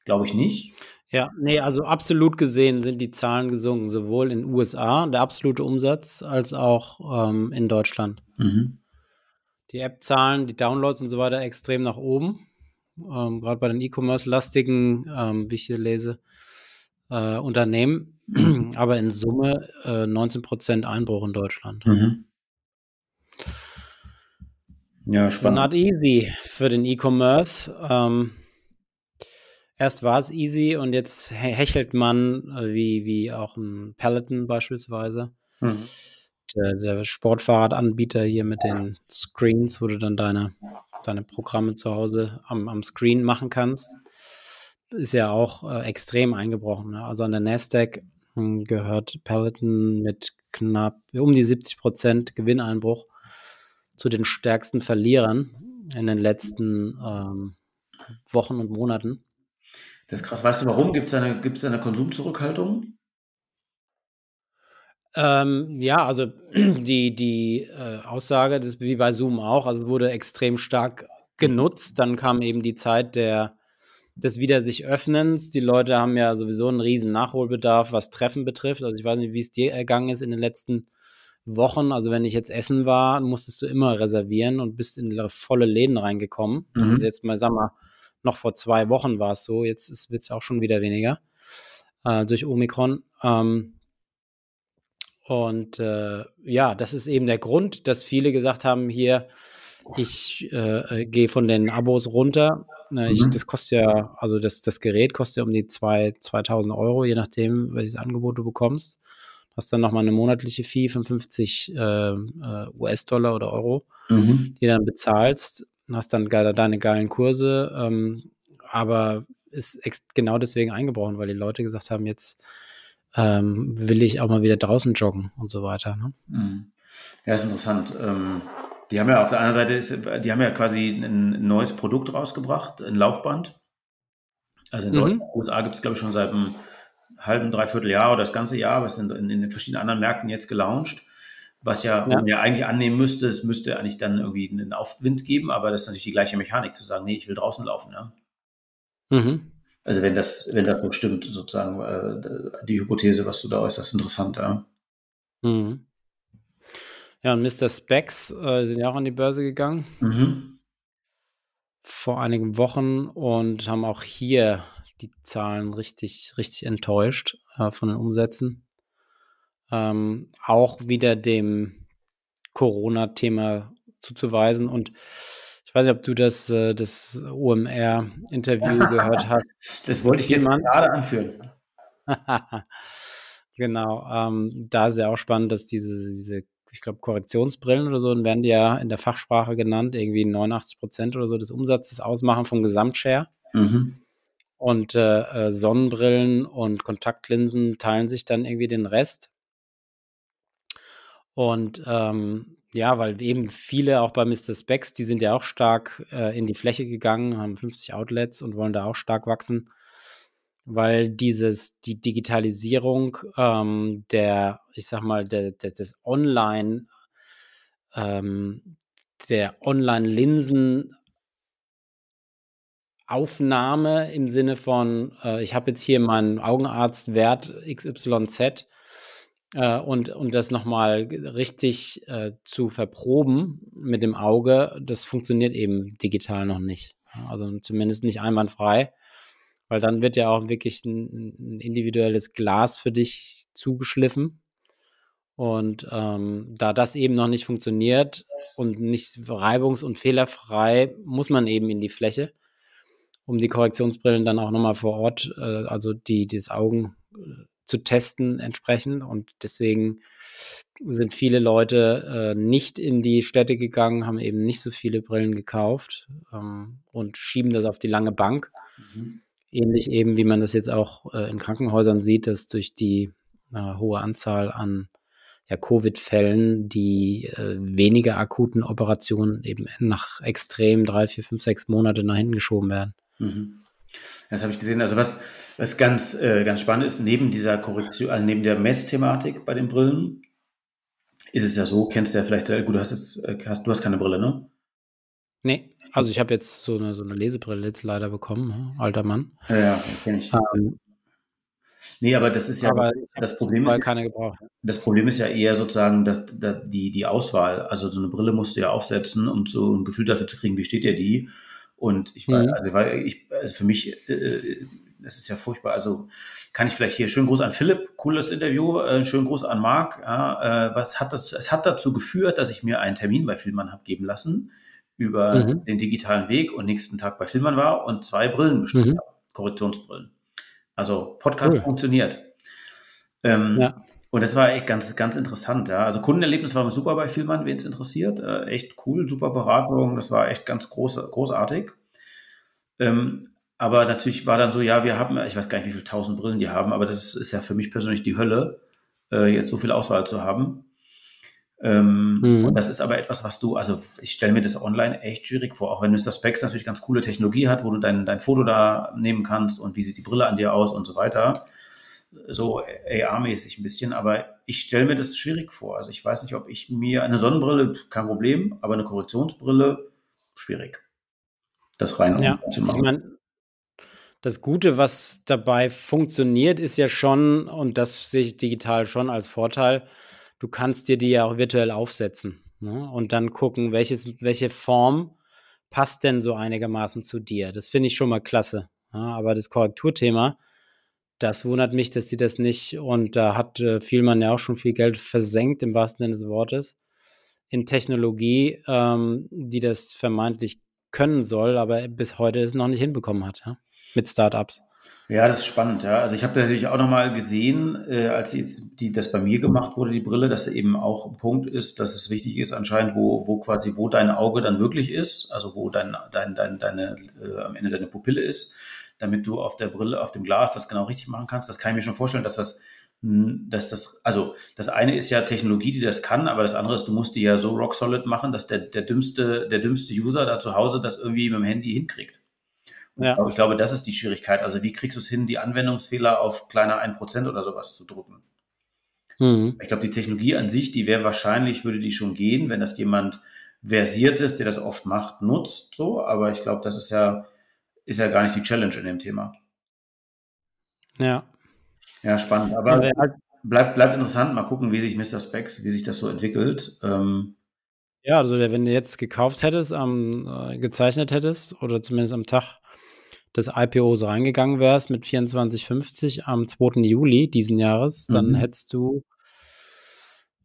Glaube ich nicht. Ja, nee, also absolut gesehen sind die Zahlen gesunken, sowohl in den USA, der absolute Umsatz, als auch ähm, in Deutschland. Mhm. Die App-Zahlen, die Downloads und so weiter extrem nach oben. Ähm, Gerade bei den E-Commerce-lastigen, ähm, wie ich hier lese, äh, Unternehmen. Aber in Summe äh, 19% Einbruch in Deutschland. Mhm. Ja, spannend. Not easy für den E-Commerce. Ähm, erst war es easy und jetzt hechelt man, äh, wie, wie auch ein Peloton beispielsweise. Mhm. Der, der, Sportfahrradanbieter hier mit den Screens, wo du dann deine, deine Programme zu Hause am, am Screen machen kannst, ist ja auch äh, extrem eingebrochen. Ne? Also an der Nasdaq hm, gehört Peloton mit knapp um die 70 Prozent Gewinneinbruch zu den stärksten Verlierern in den letzten ähm, Wochen und Monaten. Das ist krass. Weißt du warum? Gibt es eine, gibt's eine Konsumzurückhaltung? Ähm, ja, also die, die äh, Aussage, das ist wie bei Zoom auch, also es wurde extrem stark genutzt. Dann kam eben die Zeit der, des wieder sich Öffnens. Die Leute haben ja sowieso einen riesen Nachholbedarf, was Treffen betrifft. Also ich weiß nicht, wie es dir ergangen ist in den letzten Wochen. Also wenn ich jetzt essen war, musstest du immer reservieren und bist in volle Läden reingekommen. Mhm. Also jetzt mal, sag mal, noch vor zwei Wochen war es so, jetzt wird es auch schon wieder weniger äh, durch Omikron. Ähm, Und äh, ja, das ist eben der Grund, dass viele gesagt haben, hier, ich äh, äh gehe von den Abos runter. Äh, ich, mhm. Das kostet ja, also das, das Gerät kostet ja um die zwei, 2000 Euro, je nachdem, welches Angebot du bekommst. Du hast dann nochmal eine monatliche Fee von 50 äh, äh US-Dollar oder Euro, mhm. die dann bezahlst. Hast dann geile, deine geilen Kurse, ähm, aber ist genau deswegen eingebrochen, weil die Leute gesagt haben, jetzt ähm, will ich auch mal wieder draußen joggen und so weiter. Ne? Mhm. Ja, ist interessant. Ähm, die haben ja auf der anderen Seite, die haben ja quasi ein neues Produkt rausgebracht, ein Laufband. Also in mhm. den USA gibt es, glaube ich, schon seit einem halben, dreiviertel Jahr oder das ganze Jahr, was in, in, in den verschiedenen anderen Märkten jetzt gelauncht. Was ja, ja. man ja eigentlich annehmen müsste, es müsste eigentlich dann irgendwie einen Aufwind geben, aber das ist natürlich die gleiche Mechanik zu sagen, nee, ich will draußen laufen. Ja. Mhm. Also wenn das, wenn das so stimmt, sozusagen, äh, die Hypothese, was du da äußerst, interessant, ja. Mhm. Ja, und Mr. Specs äh, sind ja auch an die Börse gegangen. Mhm. Vor einigen Wochen und haben auch hier die Zahlen richtig, richtig enttäuscht äh, von den Umsätzen. Ähm, auch wieder dem Corona-Thema zuzuweisen und ich weiß nicht, ob du das, äh, das OMR-Interview gehört hast. Das wollte ich jetzt mal gerade anführen. genau. Ähm, da ist ja auch spannend, dass diese, diese ich glaube, Korrektionsbrillen oder so, dann werden die ja in der Fachsprache genannt, irgendwie 89 Prozent oder so des Umsatzes ausmachen vom Gesamtshare. Mhm. Und äh, äh, Sonnenbrillen und Kontaktlinsen teilen sich dann irgendwie den Rest. Und ähm, ja, weil eben viele auch bei Mr. Specs, die sind ja auch stark äh, in die Fläche gegangen, haben 50 Outlets und wollen da auch stark wachsen, weil dieses, die Digitalisierung ähm, der, ich sag mal, der, der des Online, ähm, der Online-Linsen Aufnahme im Sinne von, äh, ich habe jetzt hier meinen Augenarztwert XYZ äh, und, und das nochmal richtig äh, zu verproben mit dem Auge, das funktioniert eben digital noch nicht. Also zumindest nicht einwandfrei, weil dann wird ja auch wirklich ein, ein individuelles Glas für dich zugeschliffen. Und ähm, da das eben noch nicht funktioniert und nicht reibungs- und fehlerfrei, muss man eben in die Fläche, um die Korrektionsbrillen dann auch nochmal vor Ort, äh, also die, das Augen äh, zu testen entsprechend. Und deswegen sind viele Leute äh, nicht in die Städte gegangen, haben eben nicht so viele Brillen gekauft ähm, und schieben das auf die lange Bank. Mhm. Ähnlich eben, wie man das jetzt auch äh, in Krankenhäusern sieht, dass durch die äh, hohe Anzahl an ja, Covid-Fällen die äh, weniger akuten Operationen eben nach extrem drei, vier, fünf, sechs Monate nach hinten geschoben werden. Mhm. Das habe ich gesehen. Also was, was ganz, äh, ganz spannend ist, neben dieser Korrektion, also neben der Messthematik bei den Brillen, ist es ja so, kennst du ja vielleicht sehr gut, du hast jetzt, äh, hast, du hast keine Brille, ne? Nee, also ich habe jetzt so eine, so eine Lesebrille jetzt leider bekommen, ne? alter Mann. Ja, ja kenne ich. Ähm, nee, aber das ist ja, aber das Problem ist, keine gebraucht. das Problem ist ja eher sozusagen, dass, dass die, die Auswahl, also so eine Brille musst du ja aufsetzen, um so ein Gefühl dafür zu kriegen, wie steht dir die? Und ich war, mhm. also, weil ich, also für mich, äh, das ist ja furchtbar. Also kann ich vielleicht hier schönen Gruß an Philipp, cooles Interview, äh, schönen Gruß an Marc. Ja, äh, was hat das, es hat dazu geführt, dass ich mir einen Termin bei Filmmann habe geben lassen über mhm. den digitalen Weg und nächsten Tag bei Filmmann war und zwei Brillen bestellt mhm. habe, Korrektionsbrillen. Also Podcast cool. funktioniert. Ähm, ja. Und das war echt ganz, ganz interessant. Ja. Also Kundenerlebnis war super bei Filmmann, wen es interessiert. Äh, echt cool, super Beratung. Das war echt ganz groß, großartig. Ähm, aber natürlich war dann so, ja, wir haben, ich weiß gar nicht, wie viele tausend Brillen die haben, aber das ist ja für mich persönlich die Hölle, äh, jetzt so viel Auswahl zu haben. Ähm, mhm. Und das ist aber etwas, was du, also ich stelle mir das online echt schwierig vor, auch wenn Mr. Specs natürlich ganz coole Technologie hat, wo du dein, dein Foto da nehmen kannst und wie sieht die Brille an dir aus und so weiter. So AR-mäßig ein bisschen, aber ich stelle mir das schwierig vor. Also ich weiß nicht, ob ich mir eine Sonnenbrille, kein Problem, aber eine Korrektionsbrille, schwierig. Das rein ja, zu machen. Ich mein, das Gute, was dabei funktioniert, ist ja schon, und das sehe ich digital schon als Vorteil, du kannst dir die ja auch virtuell aufsetzen ne? und dann gucken, welches, welche Form passt denn so einigermaßen zu dir. Das finde ich schon mal klasse. Ja? Aber das Korrekturthema, das wundert mich, dass sie das nicht, und da hat äh, Vielmann ja auch schon viel Geld versenkt, im wahrsten Sinne des Wortes, in Technologie, ähm, die das vermeintlich können soll, aber bis heute es noch nicht hinbekommen hat, ja? mit Startups. Ja, das ist spannend, ja. Also ich habe natürlich auch nochmal gesehen, äh, als jetzt die, das bei mir gemacht wurde, die Brille, dass eben auch ein Punkt ist, dass es wichtig ist anscheinend, wo, wo quasi, wo dein Auge dann wirklich ist, also wo dein, dein, dein, deine, äh, am Ende deine Pupille ist, damit du auf der Brille, auf dem Glas das genau richtig machen kannst. Das kann ich mir schon vorstellen, dass das, dass das, also das eine ist ja Technologie, die das kann, aber das andere ist, du musst die ja so rock solid machen, dass der, der dümmste, der dümmste User da zu Hause das irgendwie mit dem Handy hinkriegt. Ja. Aber ich glaube, das ist die Schwierigkeit. Also wie kriegst du es hin, die Anwendungsfehler auf kleiner 1% oder sowas zu drücken? Mhm. Ich glaube, die Technologie an sich, die wäre wahrscheinlich, würde die schon gehen, wenn das jemand versiert ist, der das oft macht, nutzt, so. Aber ich glaube, das ist ja, ist ja gar nicht die Challenge in dem Thema. Ja. Ja, spannend. Aber ja, bleibt, bleibt interessant. Mal gucken, wie sich Mr. Specs, wie sich das so entwickelt. Ähm, ja, also wenn du jetzt gekauft hättest, ähm, gezeichnet hättest oder zumindest am Tag des IPOs reingegangen wärst mit 24,50 am 2. Juli diesen Jahres, dann mhm. hättest du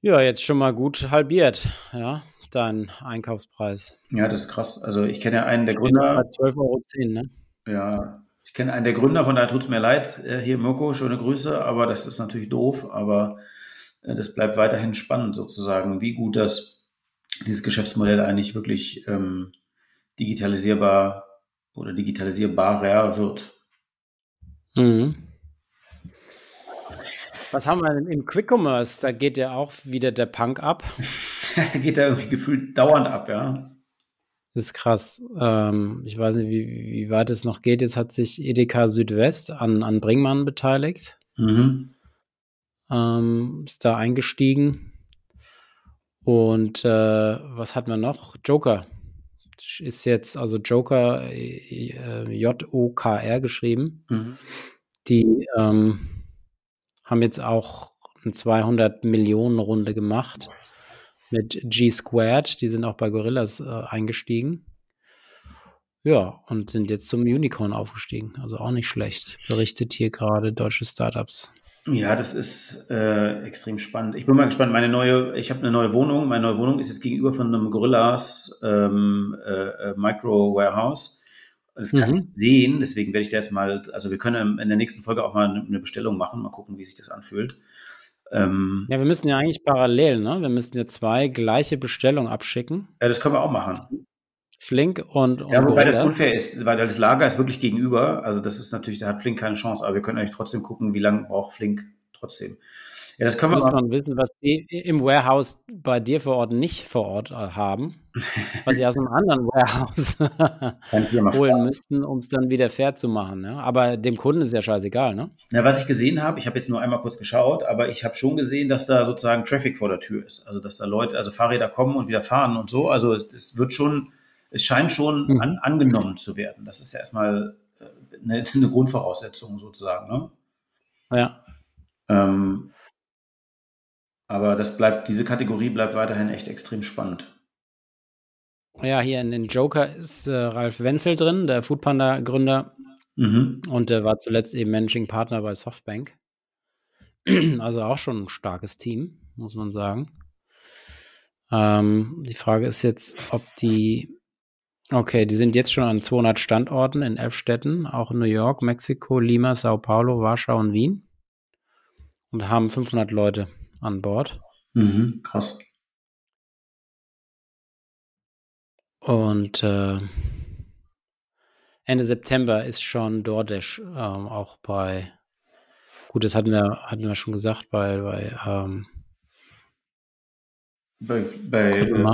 ja jetzt schon mal gut halbiert, ja, deinen Einkaufspreis. Ja, das ist krass. Also ich kenne ja einen der Gründer. 12,10 Euro, ne? Ja, ich kenne einen der Gründer, von daher tut es mir leid. Äh, hier Mirko, schöne Grüße, aber das ist natürlich doof, aber äh, das bleibt weiterhin spannend sozusagen, wie gut das dieses Geschäftsmodell eigentlich wirklich ähm, digitalisierbar oder digitalisierbarer wird. Mhm. Was haben wir denn im Quick Commerce? Da geht ja auch wieder der Punk ab. da geht er irgendwie gefühlt dauernd ab, ja. Das ist krass. Ähm, ich weiß nicht, wie, wie weit es noch geht. Jetzt hat sich Edeka Südwest an, an Bringmann beteiligt. Mhm. Ähm, ist da eingestiegen. Und äh, was hat man noch? Joker ist jetzt also Joker, äh, J-O-K-R geschrieben. Mhm. Die ähm, haben jetzt auch eine 200 Millionen Runde gemacht mit G Squared. Die sind auch bei Gorillas äh, eingestiegen. Ja, und sind jetzt zum Unicorn aufgestiegen. Also auch nicht schlecht. Berichtet hier gerade deutsche Startups. Ja, das ist äh, extrem spannend. Ich bin mal gespannt. Meine neue, ich habe eine neue Wohnung. Meine neue Wohnung ist jetzt gegenüber von einem Gorillas ähm, äh, äh Micro Warehouse. Das kann mhm. ich sehen, deswegen werde ich da jetzt mal, also wir können in der nächsten Folge auch mal eine Bestellung machen, mal gucken, wie sich das anfühlt. Ähm, ja, wir müssen ja eigentlich parallel, ne? Wir müssen ja zwei gleiche Bestellungen abschicken. Ja, das können wir auch machen. Flink und, und Ja, wobei das unfair ist, weil das Lager ist wirklich gegenüber. Also das ist natürlich, da hat Flink keine Chance, aber wir können eigentlich trotzdem gucken, wie lange braucht Flink trotzdem. Ja, das können das wir muss man wissen, was die im Warehouse bei dir vor Ort nicht vor Ort äh, haben, was sie aus einem anderen Warehouse holen müssten, um es dann wieder fair zu machen. Ne? Aber dem Kunden ist ja scheißegal, ne? Ja, was ich gesehen habe, ich habe jetzt nur einmal kurz geschaut, aber ich habe schon gesehen, dass da sozusagen Traffic vor der Tür ist. Also dass da Leute, also Fahrräder kommen und wieder fahren und so. Also es wird schon es scheint schon mhm. an, angenommen zu werden. Das ist ja erstmal eine, äh, eine Grundvoraussetzung sozusagen. Ne? Ja. Ähm, aber das bleibt, diese Kategorie bleibt weiterhin echt extrem spannend. Ja, hier in den Joker ist äh, Ralf Wenzel drin, der Foodpanda-Gründer. Mhm. Und der war zuletzt eben Managing Partner bei Softbank. Also auch schon ein starkes Team, muss man sagen. Ähm, die Frage ist jetzt, ob die Okay, die sind jetzt schon an 200 Standorten in elf Städten, auch in New York, Mexiko, Lima, Sao Paulo, Warschau und Wien. Und haben 500 Leute an Bord. Mhm, krass. Und äh, Ende September ist schon DoorDash ähm, auch bei, gut, das hatten wir, hatten wir schon gesagt, bei, bei, ähm, bei, bei äh,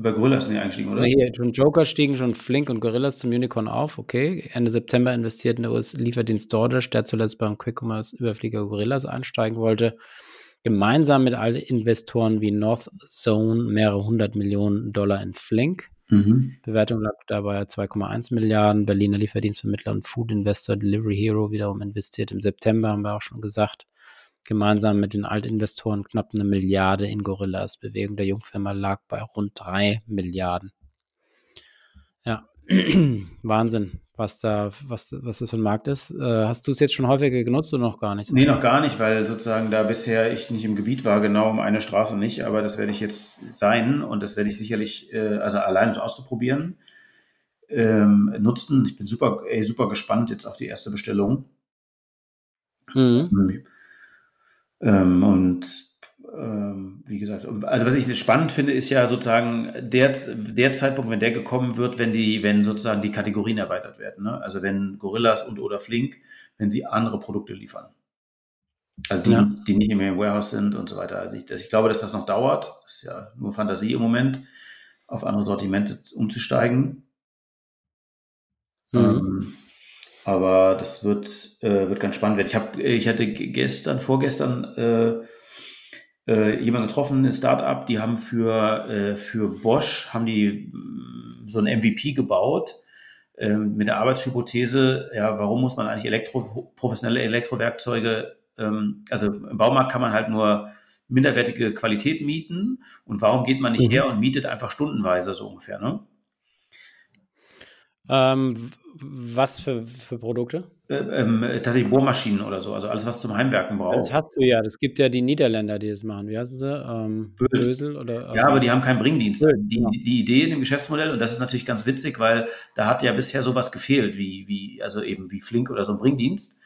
über Gorillas sind die eingestiegen, oder? Hier, schon Joker stiegen schon Flink und Gorillas zum Unicorn auf, okay. Ende September investiert in der US-Lieferdienst DoorDash, der zuletzt beim Quick Commerce Überflieger Gorillas einsteigen wollte. Gemeinsam mit allen Investoren wie North Zone mehrere hundert Millionen Dollar in Flink. Mhm. Bewertung lag dabei 2,1 Milliarden. Berliner Lieferdienstvermittler und Food Investor Delivery Hero wiederum investiert im September, haben wir auch schon gesagt gemeinsam mit den Altinvestoren knapp eine Milliarde in Gorillas. Bewegung der Jungfirma lag bei rund drei Milliarden. Ja, Wahnsinn, was da, was, was das für ein Markt ist. Äh, hast du es jetzt schon häufiger genutzt oder noch gar nicht? Nee, noch gar nicht, weil sozusagen da bisher ich nicht im Gebiet war, genau um eine Straße nicht, aber das werde ich jetzt sein und das werde ich sicherlich, äh, also allein auszuprobieren, ähm, nutzen. Ich bin super, ey, super gespannt jetzt auf die erste Bestellung. Mhm. Ähm, und ähm, wie gesagt, also was ich spannend finde, ist ja sozusagen der, der Zeitpunkt, wenn der gekommen wird, wenn die, wenn sozusagen die Kategorien erweitert werden. Ne? Also wenn Gorillas und oder Flink, wenn sie andere Produkte liefern. Also die, ja. die nicht mehr im Warehouse sind und so weiter. Also ich, ich, glaube, dass das noch dauert. Das ist ja nur Fantasie im Moment, auf andere Sortimente umzusteigen. Mhm. Ähm, aber das wird, äh, wird ganz spannend werden. Ich, hab, ich hatte gestern, vorgestern äh, äh, jemanden getroffen, ein Startup, die haben für, äh, für Bosch, haben die mm, so ein MVP gebaut äh, mit der Arbeitshypothese, ja, warum muss man eigentlich Elektro, professionelle Elektrowerkzeuge, ähm, also im Baumarkt kann man halt nur minderwertige Qualität mieten und warum geht man nicht mhm. her und mietet einfach stundenweise so ungefähr, ne? Ähm, was für, für Produkte? Äh, ähm, tatsächlich Bohrmaschinen oder so, also alles, was zum Heimwerken braucht. Das hast du ja, das gibt ja die Niederländer, die das machen. Wie heißen sie? Ähm, Bösel oder? ja, aber die haben keinen Bringdienst. Bösel, die, genau. die Idee in dem Geschäftsmodell, und das ist natürlich ganz witzig, weil da hat ja bisher sowas gefehlt, wie, wie also eben wie Flink oder so ein Bringdienst,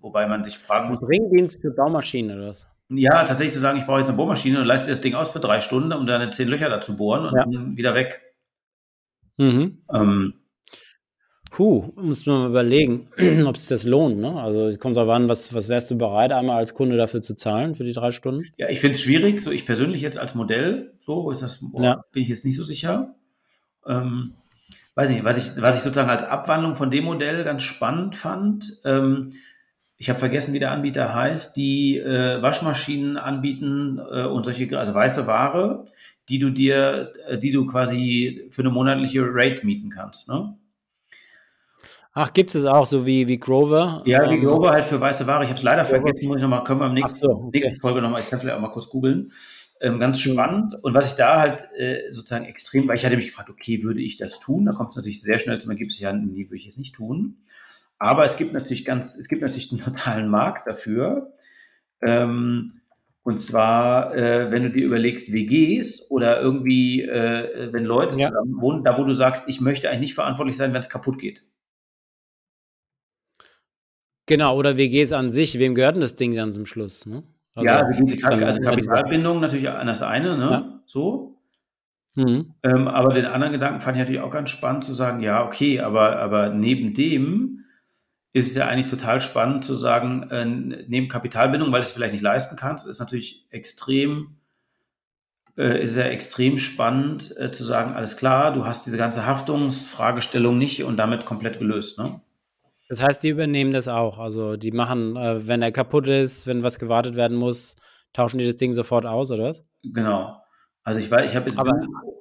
wobei man sich fragen muss. Bringdienst für Baumaschinen oder was? Ja, tatsächlich zu sagen, ich brauche jetzt eine Bohrmaschine und leiste das Ding aus für drei Stunden, um dann zehn Löcher dazu bohren und ja. dann wieder weg. Mhm. Ähm, Puh, muss man mal überlegen, ob es das lohnt. Ne? Also es kommt darauf an, was, was wärst du bereit, einmal als Kunde dafür zu zahlen, für die drei Stunden? Ja, ich finde es schwierig, so ich persönlich jetzt als Modell, so ist das, boah, ja. bin ich jetzt nicht so sicher. Ähm, weiß nicht, was ich, was ich sozusagen als Abwandlung von dem Modell ganz spannend fand, ähm, ich habe vergessen, wie der Anbieter heißt, die äh, Waschmaschinen anbieten äh, und solche, also weiße Ware, die du dir, äh, die du quasi für eine monatliche Rate mieten kannst. Ne? Ach, gibt es auch, so wie, wie Grover? Ja, wie ähm, Grover halt für weiße Ware. Ich habe es leider Grover. vergessen, muss ich nochmal, können wir am nächsten, so, okay. nächsten Folge nochmal, ich kann vielleicht auch mal kurz googeln. Ähm, ganz mhm. spannend. Und was ich da halt äh, sozusagen extrem, weil ich hatte mich gefragt, okay, würde ich das tun? Da kommt es natürlich sehr schnell zum Ergebnis, ja, nee, würde ich es nicht tun. Aber es gibt natürlich ganz, es gibt natürlich einen totalen Markt dafür. Ähm, und zwar, äh, wenn du dir überlegst, WGs oder irgendwie, äh, wenn Leute ja. zusammen wohnen, da wo du sagst, ich möchte eigentlich nicht verantwortlich sein, wenn es kaputt geht. Genau, oder WGs an sich. Wem gehört denn das Ding dann zum Schluss? Ne? Also, ja, also, die, also Kapitalbindung natürlich an das eine, ne? Ja. So. Mhm. Ähm, aber den anderen Gedanken fand ich natürlich auch ganz spannend zu sagen, ja, okay, aber, aber neben dem ist es ja eigentlich total spannend zu sagen, äh, neben Kapitalbindung, weil du es vielleicht nicht leisten kannst, ist natürlich extrem, äh, ist ja extrem spannend äh, zu sagen, alles klar, du hast diese ganze Haftungsfragestellung nicht und damit komplett gelöst, ne? Das heißt, die übernehmen das auch. Also die machen, äh, wenn er kaputt ist, wenn was gewartet werden muss, tauschen die das Ding sofort aus, oder was? Genau. Also ich weiß, ich habe Aber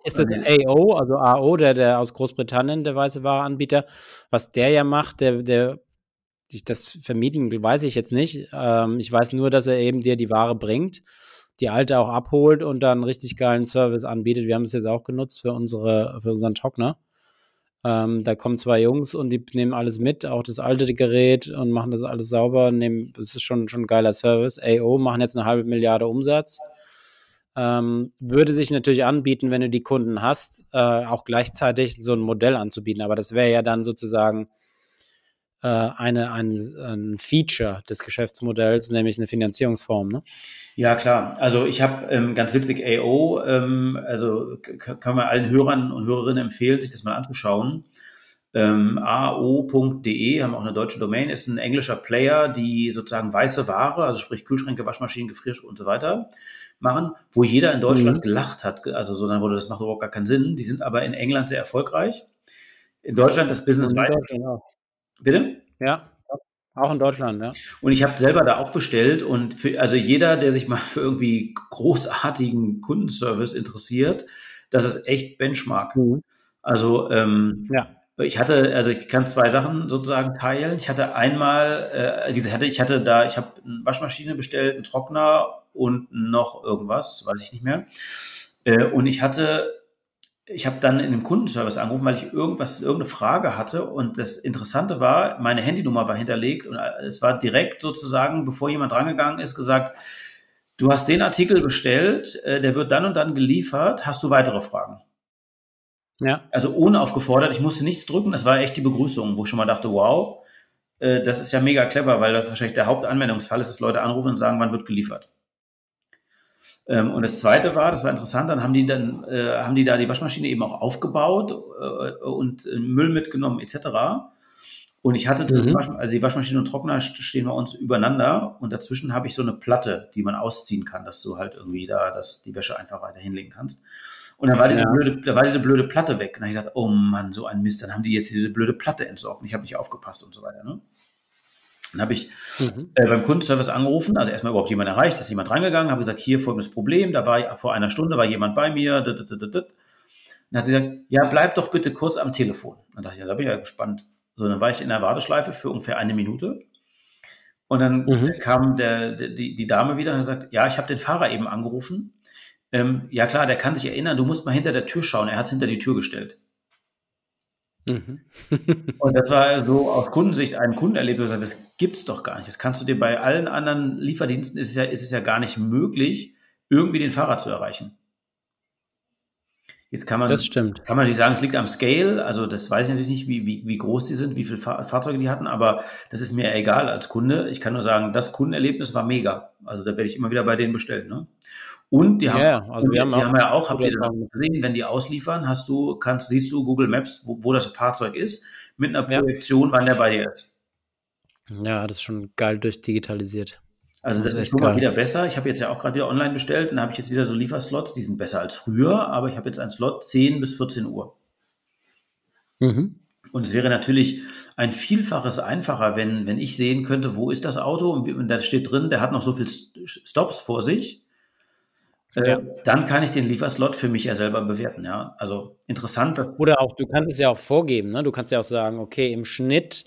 ist das AO, also AO, der, der aus Großbritannien, der weiße Wareanbieter, was der ja macht, der, der das vermieten, weiß ich jetzt nicht. Ähm, ich weiß nur, dass er eben dir die Ware bringt, die alte auch abholt und dann einen richtig geilen Service anbietet. Wir haben es jetzt auch genutzt für unsere, für unseren Trockner. Ähm, da kommen zwei Jungs und die nehmen alles mit, auch das alte Gerät und machen das alles sauber. Nehmen, das ist schon, schon ein geiler Service. AO machen jetzt eine halbe Milliarde Umsatz. Ähm, würde sich natürlich anbieten, wenn du die Kunden hast, äh, auch gleichzeitig so ein Modell anzubieten. Aber das wäre ja dann sozusagen äh, eine, ein, ein Feature des Geschäftsmodells, nämlich eine Finanzierungsform. Ne? Ja, klar. Also ich habe ähm, ganz witzig AO, ähm, also kann man allen Hörern und Hörerinnen empfehlen, sich das mal anzuschauen. Ähm, AO.de haben auch eine deutsche Domain, ist ein englischer Player, die sozusagen weiße Ware, also sprich Kühlschränke, Waschmaschinen, Gefrier und so weiter, machen, wo jeder in Deutschland mhm. gelacht hat. Also so dann wurde das macht überhaupt gar keinen Sinn. Die sind aber in England sehr erfolgreich. In Deutschland das Business weiter. Bitte? Ja, auch in Deutschland, ja. Und ich habe selber da auch bestellt und für, also jeder, der sich mal für irgendwie großartigen Kundenservice interessiert, das ist echt Benchmark. Mhm. Also ähm, ja. ich hatte, also ich kann zwei Sachen sozusagen teilen. Ich hatte einmal, äh, diese hatte, ich hatte da, ich habe eine Waschmaschine bestellt, einen Trockner und noch irgendwas, weiß ich nicht mehr. Äh, und ich hatte ich habe dann in dem Kundenservice angerufen, weil ich irgendwas, irgendeine Frage hatte. Und das Interessante war, meine Handynummer war hinterlegt und es war direkt sozusagen, bevor jemand rangegangen ist, gesagt, du hast den Artikel bestellt, äh, der wird dann und dann geliefert, hast du weitere Fragen? Ja. Also unaufgefordert, ich musste nichts drücken, das war echt die Begrüßung, wo ich schon mal dachte, wow, äh, das ist ja mega clever, weil das wahrscheinlich der Hauptanwendungsfall ist, dass Leute anrufen und sagen, wann wird geliefert. Ähm, und das zweite war, das war interessant, dann haben die dann, äh, haben die da die Waschmaschine eben auch aufgebaut äh, und äh, Müll mitgenommen etc. Und ich hatte, mhm. also die Waschmaschine und Trockner stehen bei uns übereinander und dazwischen habe ich so eine Platte, die man ausziehen kann, dass du halt irgendwie da dass die Wäsche einfach weiter hinlegen kannst. Und dann war diese, ja. blöde, da war diese blöde Platte weg. Und dann habe ich gedacht, oh Mann, so ein Mist, dann haben die jetzt diese blöde Platte entsorgt und ich habe nicht aufgepasst und so weiter. Ne? Dann habe ich mhm. äh, beim Kundenservice angerufen, also erstmal überhaupt jemand erreicht, ist jemand rangegangen, habe gesagt, hier folgendes Problem, da war vor einer Stunde war jemand bei mir, dann hat sie gesagt, ja, bleib doch bitte kurz am Telefon. Dann dachte ich, ja, da bin ich ja gespannt. So, dann war ich in der Warteschleife für ungefähr eine Minute. Und dann mhm. kam der, die, die Dame wieder und hat gesagt, ja, ich habe den Fahrer eben angerufen. Ähm, ja klar, der kann sich erinnern, du musst mal hinter der Tür schauen. Er hat es hinter die Tür gestellt. Mhm. und das war so aus Kundensicht ein Kundenerlebnis, das gibt es doch gar nicht. Das kannst du dir bei allen anderen Lieferdiensten, ist es, ja, ist es ja gar nicht möglich, irgendwie den Fahrer zu erreichen. Jetzt kann man, das stimmt. kann man nicht sagen, es liegt am Scale, also das weiß ich natürlich nicht, wie, wie, wie groß die sind, wie viele Fahr Fahrzeuge die hatten, aber das ist mir egal als Kunde. Ich kann nur sagen, das Kundenerlebnis war mega. Also da werde ich immer wieder bei denen bestellen. Ne? Und die haben, ja, also wir haben, die haben ja auch, habt ihr dann gesehen, wenn die ausliefern, hast du, kannst, siehst du Google Maps, wo, wo das Fahrzeug ist, mit einer Projektion, ja. wann der bei dir ist. Ja, das ist schon geil durchdigitalisiert. Also das, das ist schon geil. mal wieder besser. Ich habe jetzt ja auch gerade wieder online bestellt und da habe ich jetzt wieder so Lieferslots, die sind besser als früher, aber ich habe jetzt einen Slot 10 bis 14 Uhr. Mhm. Und es wäre natürlich ein Vielfaches einfacher, wenn, wenn ich sehen könnte, wo ist das Auto und, und da steht drin, der hat noch so viel Stops vor sich äh, ja. dann kann ich den Lieferslot für mich ja selber bewerten. Ja, also interessant. Oder auch, du kannst es ja auch vorgeben. Ne? Du kannst ja auch sagen, okay, im Schnitt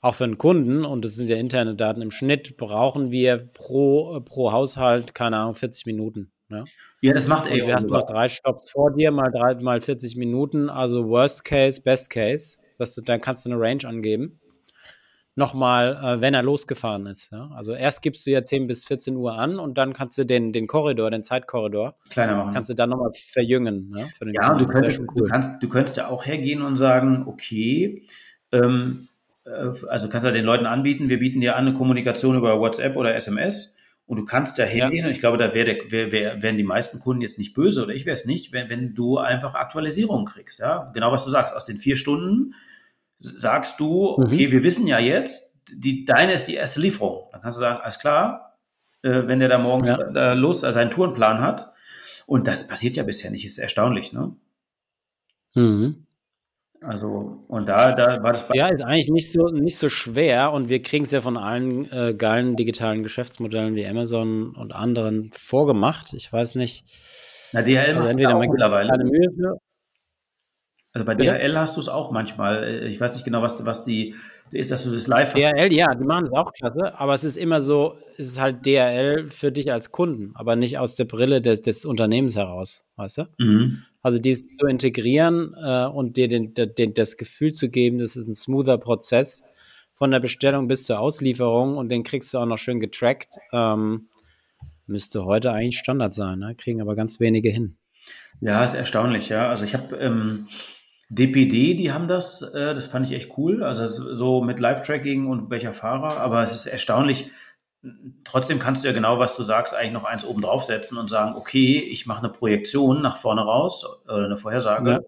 auch für einen Kunden, und das sind ja interne Daten, im Schnitt brauchen wir pro, pro Haushalt, keine Ahnung, 40 Minuten. Ja, ja das macht er. Du hast noch drei Stops vor dir, mal drei, mal 40 Minuten, also Worst Case, Best Case. Du, dann kannst du eine Range angeben nochmal, äh, wenn er losgefahren ist. Ja? Also erst gibst du ja 10 bis 14 Uhr an und dann kannst du den, den Korridor, den Zeitkorridor, kleiner machen. Kannst du dann nochmal verjüngen. Ne? ja, du könntest, cool. du, kannst, du könntest ja auch hergehen und sagen, okay, ähm, äh, also kannst du den Leuten anbieten, wir bieten dir an eine Kommunikation über WhatsApp oder SMS. Und du kannst da hergehen, ja. und ich glaube, da wär der, wär, wär, wären die meisten Kunden jetzt nicht böse, oder ich wäre es nicht, wenn, wenn du einfach Aktualisierung kriegst. Ja? Genau was du sagst. Aus den vier Stunden sagst du, okay, mhm. wir wissen ja jetzt, die, deine ist die erste Lieferung. Dann kannst du sagen, alles klar, äh, wenn der da morgen ja. da los äh, seinen Tourenplan hat. Und das passiert ja bisher nicht, ist erstaunlich, ne? Mhm. Also, und da, da war das bei Ja, ist eigentlich nicht so, nicht so schwer und wir kriegen es ja von allen äh, geilen digitalen Geschäftsmodellen wie Amazon und anderen vorgemacht. Ich weiß nicht. Na, DHL also entweder man mittlerweile. Keine Mühe für, also bei Bitte? DHL hast du es auch manchmal. Äh, ich weiß nicht genau, was, was die ist, dass du das live hast. DHL, ja, die machen das auch klasse, aber es ist immer so, es ist halt DHL für dich als Kunden, aber nicht aus der Brille des, des Unternehmens heraus, weißt du? Mhm. Also dies zu integrieren äh, und dir den, den, das Gefühl zu geben, das ist ein smoother Prozess von der Bestellung bis zur Auslieferung und den kriegst du auch noch schön getrackt. Ähm, müsste heute eigentlich Standard sein, ne? kriegen aber ganz wenige hin. Ja, ist erstaunlich, ja. Also ich habe ähm, DPD, die haben das, äh, das fand ich echt cool. Also so mit Live-Tracking und welcher Fahrer, aber es ist erstaunlich. Trotzdem kannst du ja genau, was du sagst, eigentlich noch eins oben draufsetzen und sagen, okay, ich mache eine Projektion nach vorne raus oder eine Vorhersage ja.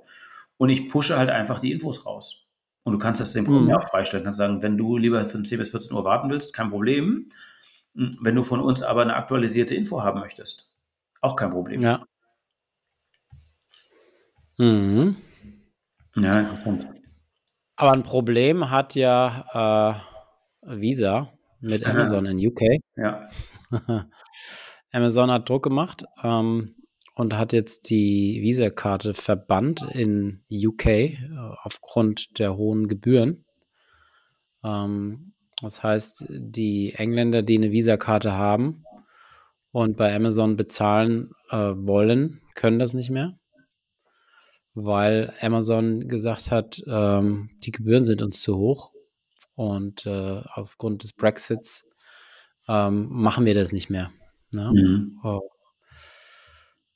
und ich pushe halt einfach die Infos raus. Und du kannst das dem Kunden mhm. auch freistellen. Du kannst sagen, wenn du lieber von 10 bis 14 Uhr warten willst, kein Problem. Wenn du von uns aber eine aktualisierte Info haben möchtest, auch kein Problem. Ja. Mhm. Ja, interessant. Aber ein Problem hat ja äh, Visa mit Amazon in UK. Ja. Amazon hat Druck gemacht ähm, und hat jetzt die Visa-Karte verbannt in UK äh, aufgrund der hohen Gebühren. Ähm, das heißt, die Engländer, die eine Visa-Karte haben und bei Amazon bezahlen äh, wollen, können das nicht mehr weil Amazon gesagt hat, ähm, die Gebühren sind uns zu hoch und äh, aufgrund des Brexits ähm, machen wir das nicht mehr. Ne? Mhm. Oh.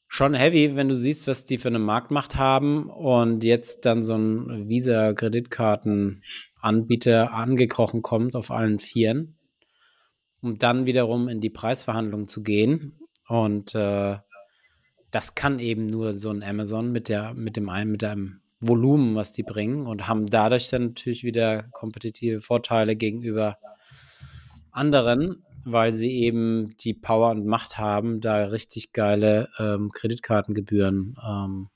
Schon heavy, wenn du siehst, was die für eine Marktmacht haben und jetzt dann so ein Visa-Kreditkartenanbieter angekrochen kommt auf allen Vieren, um dann wiederum in die Preisverhandlungen zu gehen. Und äh, das kann eben nur so ein Amazon mit der, mit dem einen, mit einem Volumen, was die bringen und haben dadurch dann natürlich wieder kompetitive Vorteile gegenüber anderen, weil sie eben die Power und Macht haben, da richtig geile ähm, Kreditkartengebühren ähm,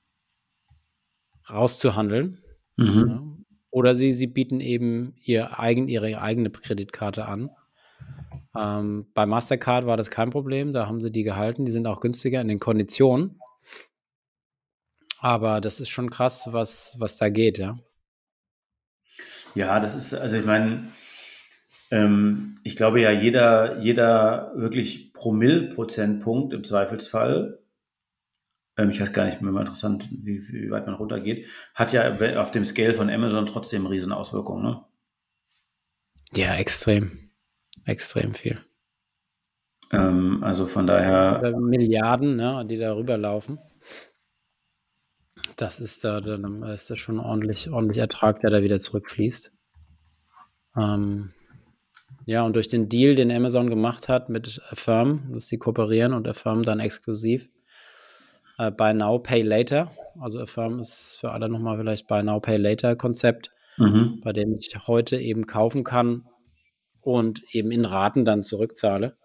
rauszuhandeln. Mhm. Ja. Oder sie, sie bieten eben ihr eigen, ihre eigene Kreditkarte an. Ähm, bei Mastercard war das kein Problem, da haben sie die gehalten, die sind auch günstiger in den Konditionen. Aber das ist schon krass, was, was da geht, ja. Ja, das ist, also ich meine, ähm, ich glaube ja, jeder, jeder wirklich Promille-Prozentpunkt im Zweifelsfall, ähm, ich weiß gar nicht, mehr mal interessant, wie, wie, weit man runtergeht, hat ja auf dem Scale von Amazon trotzdem Riesenauswirkungen, ne? Ja, extrem. Extrem viel. Ähm, also von daher. Milliarden, ne, die da rüberlaufen. Das ist da, dann ist das schon ordentlich, ordentlich Ertrag, der da wieder zurückfließt. Ähm, ja, und durch den Deal, den Amazon gemacht hat mit Affirm, dass sie kooperieren und Affirm dann exklusiv äh, Buy Now, Pay Later. Also Affirm ist für alle nochmal vielleicht Buy Now, Pay Later Konzept, mhm. bei dem ich heute eben kaufen kann und eben in Raten dann zurückzahle.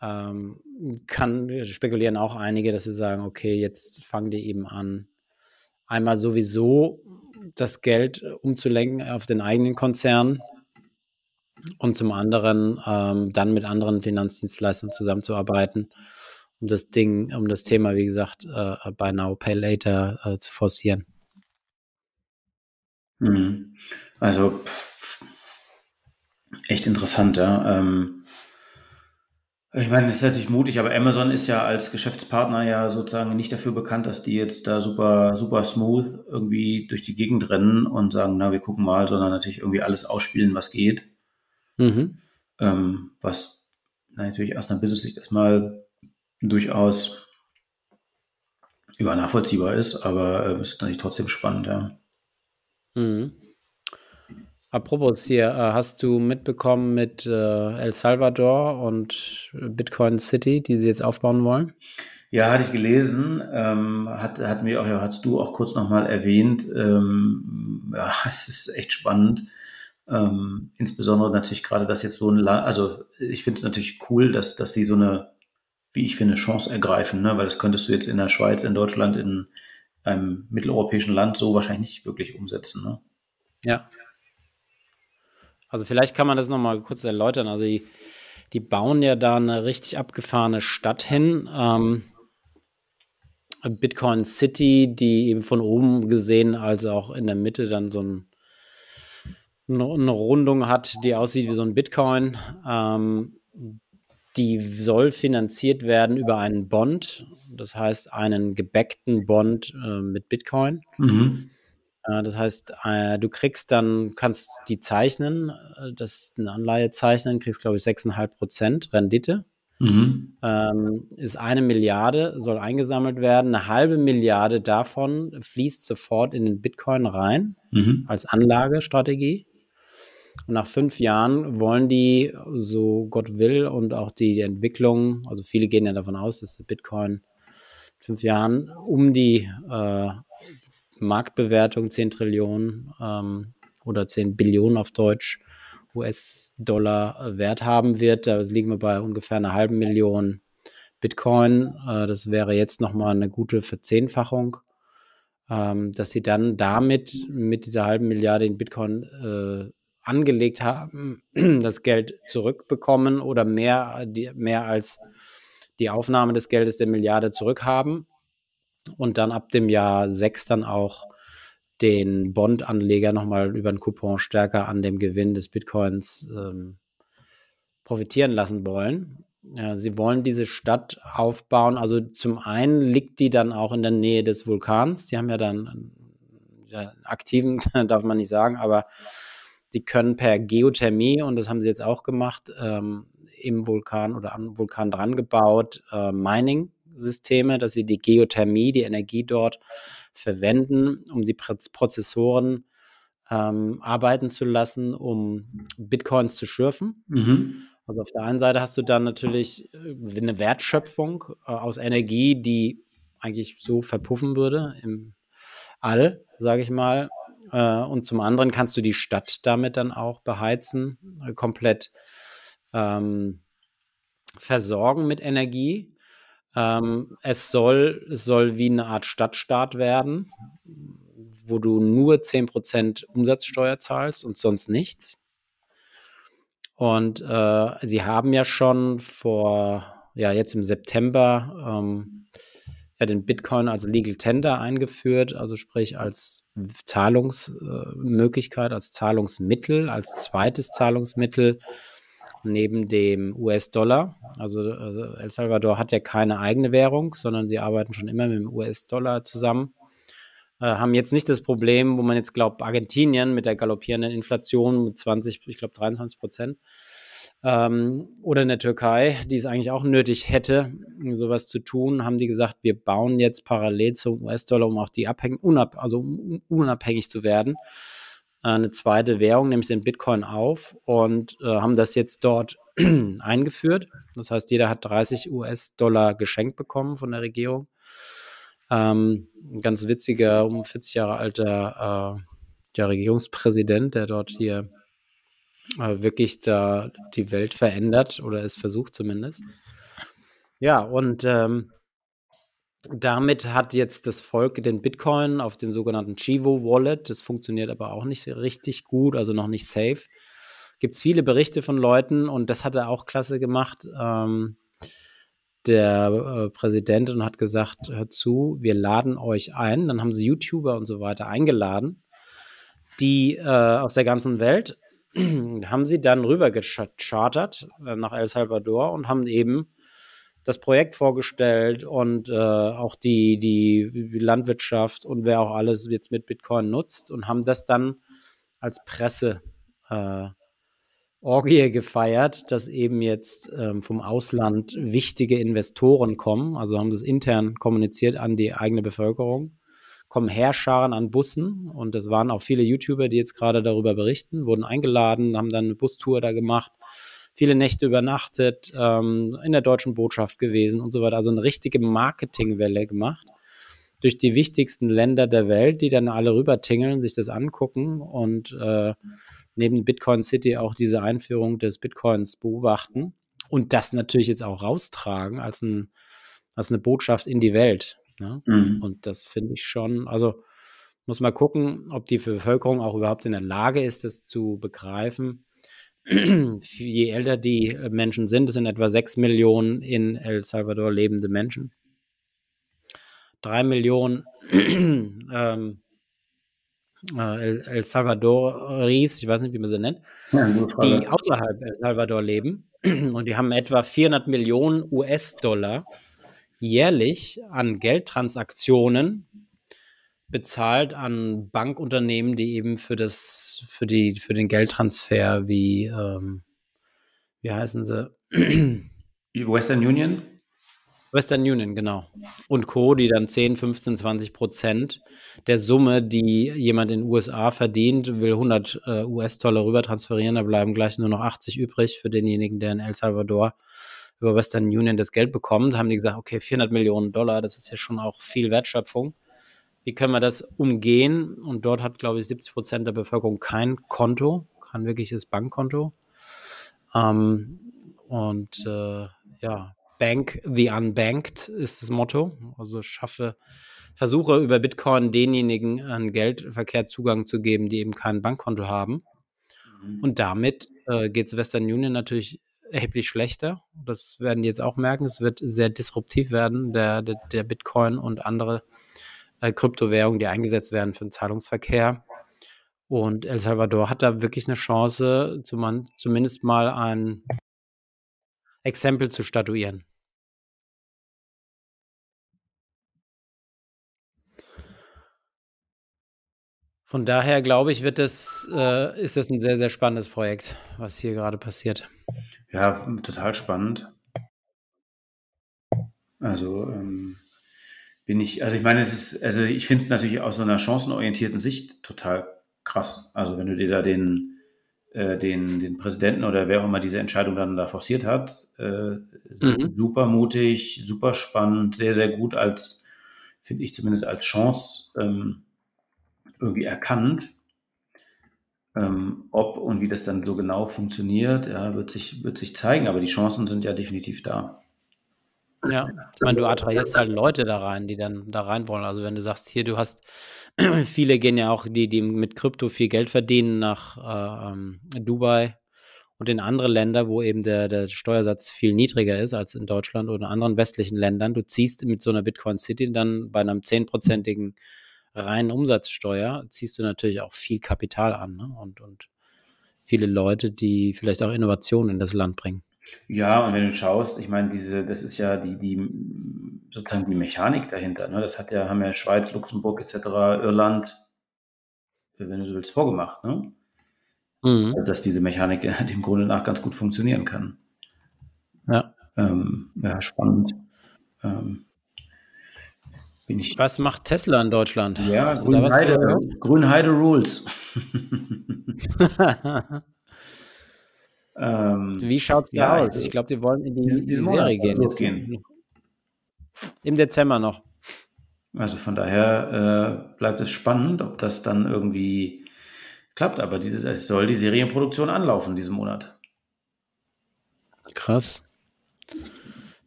Ähm, kann spekulieren auch einige, dass sie sagen, okay, jetzt fangen die eben an, einmal sowieso das Geld umzulenken auf den eigenen Konzern und zum anderen ähm, dann mit anderen Finanzdienstleistern zusammenzuarbeiten, um das Ding, um das Thema, wie gesagt, äh, Buy Now, Pay Later äh, zu forcieren. Mhm. Also echt interessant, ja. Ähm, ich meine, das ist natürlich mutig, aber Amazon ist ja als Geschäftspartner ja sozusagen nicht dafür bekannt, dass die jetzt da super, super smooth irgendwie durch die Gegend rennen und sagen, na, wir gucken mal, sondern natürlich irgendwie alles ausspielen, was geht. Mhm. Ähm, was natürlich aus einer Business-Sicht erstmal durchaus über nachvollziehbar ist, aber äh, ist natürlich trotzdem spannend, ja. Mhm. Apropos hier, äh, hast du mitbekommen mit äh, El Salvador und Bitcoin City, die sie jetzt aufbauen wollen? Ja, hatte ich gelesen. Ähm, hat, hat mir auch, ja, hast du auch kurz nochmal erwähnt. Ähm, ja, es ist echt spannend. Ähm, insbesondere natürlich gerade, dass jetzt so ein, La also ich finde es natürlich cool, dass, dass sie so eine, wie ich finde, Chance ergreifen, ne? weil das könntest du jetzt in der Schweiz, in Deutschland, in einem mitteleuropäischen Land so wahrscheinlich nicht wirklich umsetzen. Ne? Ja. Also vielleicht kann man das nochmal kurz erläutern. Also die, die bauen ja da eine richtig abgefahrene Stadt hin. Ähm, Bitcoin City, die eben von oben gesehen, als auch in der Mitte dann so ein eine Rundung hat, die aussieht wie so ein Bitcoin. Ähm, die soll finanziert werden über einen Bond, das heißt einen gebackten Bond äh, mit Bitcoin. Mhm. Äh, das heißt, äh, du kriegst dann, kannst die zeichnen, äh, das ist eine Anleihe zeichnen, kriegst glaube ich 6,5 Prozent Rendite. Mhm. Ähm, ist eine Milliarde, soll eingesammelt werden. Eine halbe Milliarde davon fließt sofort in den Bitcoin rein mhm. als Anlagestrategie. Und nach fünf Jahren wollen die, so Gott will, und auch die Entwicklung, also viele gehen ja davon aus, dass Bitcoin fünf Jahren um die äh, Marktbewertung 10 Trillionen ähm, oder 10 Billionen auf Deutsch US-Dollar Wert haben wird. Da liegen wir bei ungefähr einer halben Million Bitcoin. Äh, das wäre jetzt nochmal eine gute Verzehnfachung. Ähm, dass sie dann damit mit dieser halben Milliarde in Bitcoin äh, angelegt haben, das Geld zurückbekommen oder mehr, die, mehr als die Aufnahme des Geldes der Milliarde zurückhaben und dann ab dem Jahr 6 dann auch den Bondanleger nochmal über einen Coupon stärker an dem Gewinn des Bitcoins ähm, profitieren lassen wollen. ja, sie wollen diese Stadt aufbauen. Also zum einen liegt die dann auch in der Nähe des Vulkans. Die haben ja dann ja, aktiven, darf man nicht sagen, aber die können per Geothermie, und das haben sie jetzt auch gemacht, ähm, im Vulkan oder am Vulkan dran gebaut, äh, Mining-Systeme, dass sie die Geothermie, die Energie dort verwenden, um die Prozessoren ähm, arbeiten zu lassen, um Bitcoins zu schürfen. Mhm. Also auf der einen Seite hast du dann natürlich äh, eine Wertschöpfung äh, aus Energie, die eigentlich so verpuffen würde im All, sage ich mal. Äh, und zum anderen kannst du die Stadt damit dann auch beheizen, äh, komplett ähm, versorgen mit Energie. Ähm, es, soll, es soll wie eine Art Stadtstaat werden, wo du nur 10% Umsatzsteuer zahlst und sonst nichts. Und äh, sie haben ja schon vor, ja, jetzt im September ähm, ja, den Bitcoin als Legal Tender eingeführt, also sprich als Zahlungsmöglichkeit, als Zahlungsmittel, als zweites Zahlungsmittel neben dem US-Dollar. Also, also, El Salvador hat ja keine eigene Währung, sondern sie arbeiten schon immer mit dem US-Dollar zusammen. Äh, haben jetzt nicht das Problem, wo man jetzt glaubt, Argentinien mit der galoppierenden Inflation mit 20, ich glaube 23 Prozent. Ähm, oder in der Türkei, die es eigentlich auch nötig hätte, sowas zu tun, haben die gesagt, wir bauen jetzt parallel zum US-Dollar, um auch die abhängig, unab, also unabhängig zu werden, eine zweite Währung, nämlich den Bitcoin auf und äh, haben das jetzt dort eingeführt. Das heißt, jeder hat 30 US-Dollar geschenkt bekommen von der Regierung. Ähm, ein ganz witziger, um 40 Jahre alter äh, Regierungspräsident, der dort hier äh, wirklich da die Welt verändert oder es versucht zumindest. Ja, und ähm, damit hat jetzt das Volk den Bitcoin auf dem sogenannten Chivo Wallet. Das funktioniert aber auch nicht richtig gut, also noch nicht safe. Gibt es viele Berichte von Leuten und das hat er auch klasse gemacht. Ähm, der äh, Präsident und hat gesagt, hört zu, wir laden euch ein. Dann haben sie YouTuber und so weiter eingeladen, die äh, aus der ganzen Welt haben sie dann rüber gechartert äh, nach El Salvador und haben eben das Projekt vorgestellt und äh, auch die, die, Landwirtschaft und wer auch alles jetzt mit Bitcoin nutzt und haben das dann als Presse äh, gefeiert, dass eben jetzt ähm, vom Ausland wichtige Investoren kommen. Also haben es intern kommuniziert an die eigene Bevölkerung kommen Herrscharen an Bussen und es waren auch viele YouTuber, die jetzt gerade darüber berichten, wurden eingeladen, haben dann eine Bustour da gemacht, viele Nächte übernachtet, ähm, in der deutschen Botschaft gewesen und so weiter. Also eine richtige Marketingwelle gemacht durch die wichtigsten Länder der Welt, die dann alle rübertingeln, sich das angucken und äh, neben Bitcoin City auch diese Einführung des Bitcoins beobachten und das natürlich jetzt auch raustragen als, ein, als eine Botschaft in die Welt. Ne? Mhm. Und das finde ich schon, also muss man gucken, ob die Bevölkerung auch überhaupt in der Lage ist, das zu begreifen. Je älter die Menschen sind, es sind etwa sechs Millionen in El Salvador lebende Menschen. Drei Millionen ähm, äh, El, El Salvadoris, ich weiß nicht, wie man sie nennt, ja, die außerhalb El Salvador leben. Und die haben etwa 400 Millionen US-Dollar jährlich an Geldtransaktionen bezahlt an Bankunternehmen, die eben für das, für die, für den Geldtransfer wie, ähm, wie heißen sie? Western Union? Western Union, genau. Und Co., die dann 10, 15, 20 Prozent der Summe, die jemand in den USA verdient, will 100 äh, US-Dollar rüber transferieren, da bleiben gleich nur noch 80 übrig für denjenigen, der in El Salvador über Western Union das Geld bekommt, haben die gesagt, okay, 400 Millionen Dollar, das ist ja schon auch viel Wertschöpfung. Wie können wir das umgehen? Und dort hat, glaube ich, 70 Prozent der Bevölkerung kein Konto, kein wirkliches Bankkonto. Ähm, und äh, ja, Bank the Unbanked ist das Motto. Also schaffe, versuche über Bitcoin denjenigen an Geldverkehr Zugang zu geben, die eben kein Bankkonto haben. Mhm. Und damit äh, geht es Western Union natürlich erheblich schlechter. Das werden die jetzt auch merken. Es wird sehr disruptiv werden, der, der, der Bitcoin und andere äh, Kryptowährungen, die eingesetzt werden für den Zahlungsverkehr. Und El Salvador hat da wirklich eine Chance, zumindest mal ein Exempel zu statuieren. Von daher glaube ich, wird das, äh, ist das ein sehr, sehr spannendes Projekt, was hier gerade passiert. Ja, total spannend. Also ähm, bin ich, also ich meine, es ist, also ich finde es natürlich aus so einer chancenorientierten Sicht total krass. Also wenn du dir da den, äh, den, den Präsidenten oder wer auch immer diese Entscheidung dann da forciert hat, äh, mhm. super mutig, super spannend, sehr, sehr gut als, finde ich zumindest als Chance ähm, irgendwie erkannt. Ähm, ob und wie das dann so genau funktioniert, ja, wird sich, wird sich zeigen, aber die Chancen sind ja definitiv da. Ja, ich meine, du attrahierst halt Leute da rein, die dann da rein wollen. Also wenn du sagst, hier, du hast, viele gehen ja auch, die, die mit Krypto viel Geld verdienen, nach äh, ähm, Dubai und in andere Länder, wo eben der, der Steuersatz viel niedriger ist als in Deutschland oder in anderen westlichen Ländern. Du ziehst mit so einer Bitcoin City dann bei einem zehnprozentigen reinen Umsatzsteuer, ziehst du natürlich auch viel Kapital an ne? und, und viele Leute, die vielleicht auch Innovationen in das Land bringen. Ja, und wenn du schaust, ich meine, diese, das ist ja die, die sozusagen die Mechanik dahinter. Ne? Das hat ja, haben ja Schweiz, Luxemburg etc., Irland, wenn du so willst, vorgemacht, ne? Mhm. Also, dass diese Mechanik dem Grunde nach ganz gut funktionieren kann. Ja. Ähm, ja, spannend. Ähm, bin ich. Was macht Tesla in Deutschland? Ja, Grünheide, Grünheide Rules. Ähm, Wie schaut es da ja, aus? Also, ich glaube, die wollen in die, die, die Serie gehen. Losgehen. Im Dezember noch. Also von daher äh, bleibt es spannend, ob das dann irgendwie klappt. Aber dieses, es soll die Serienproduktion anlaufen diesen Monat. Krass.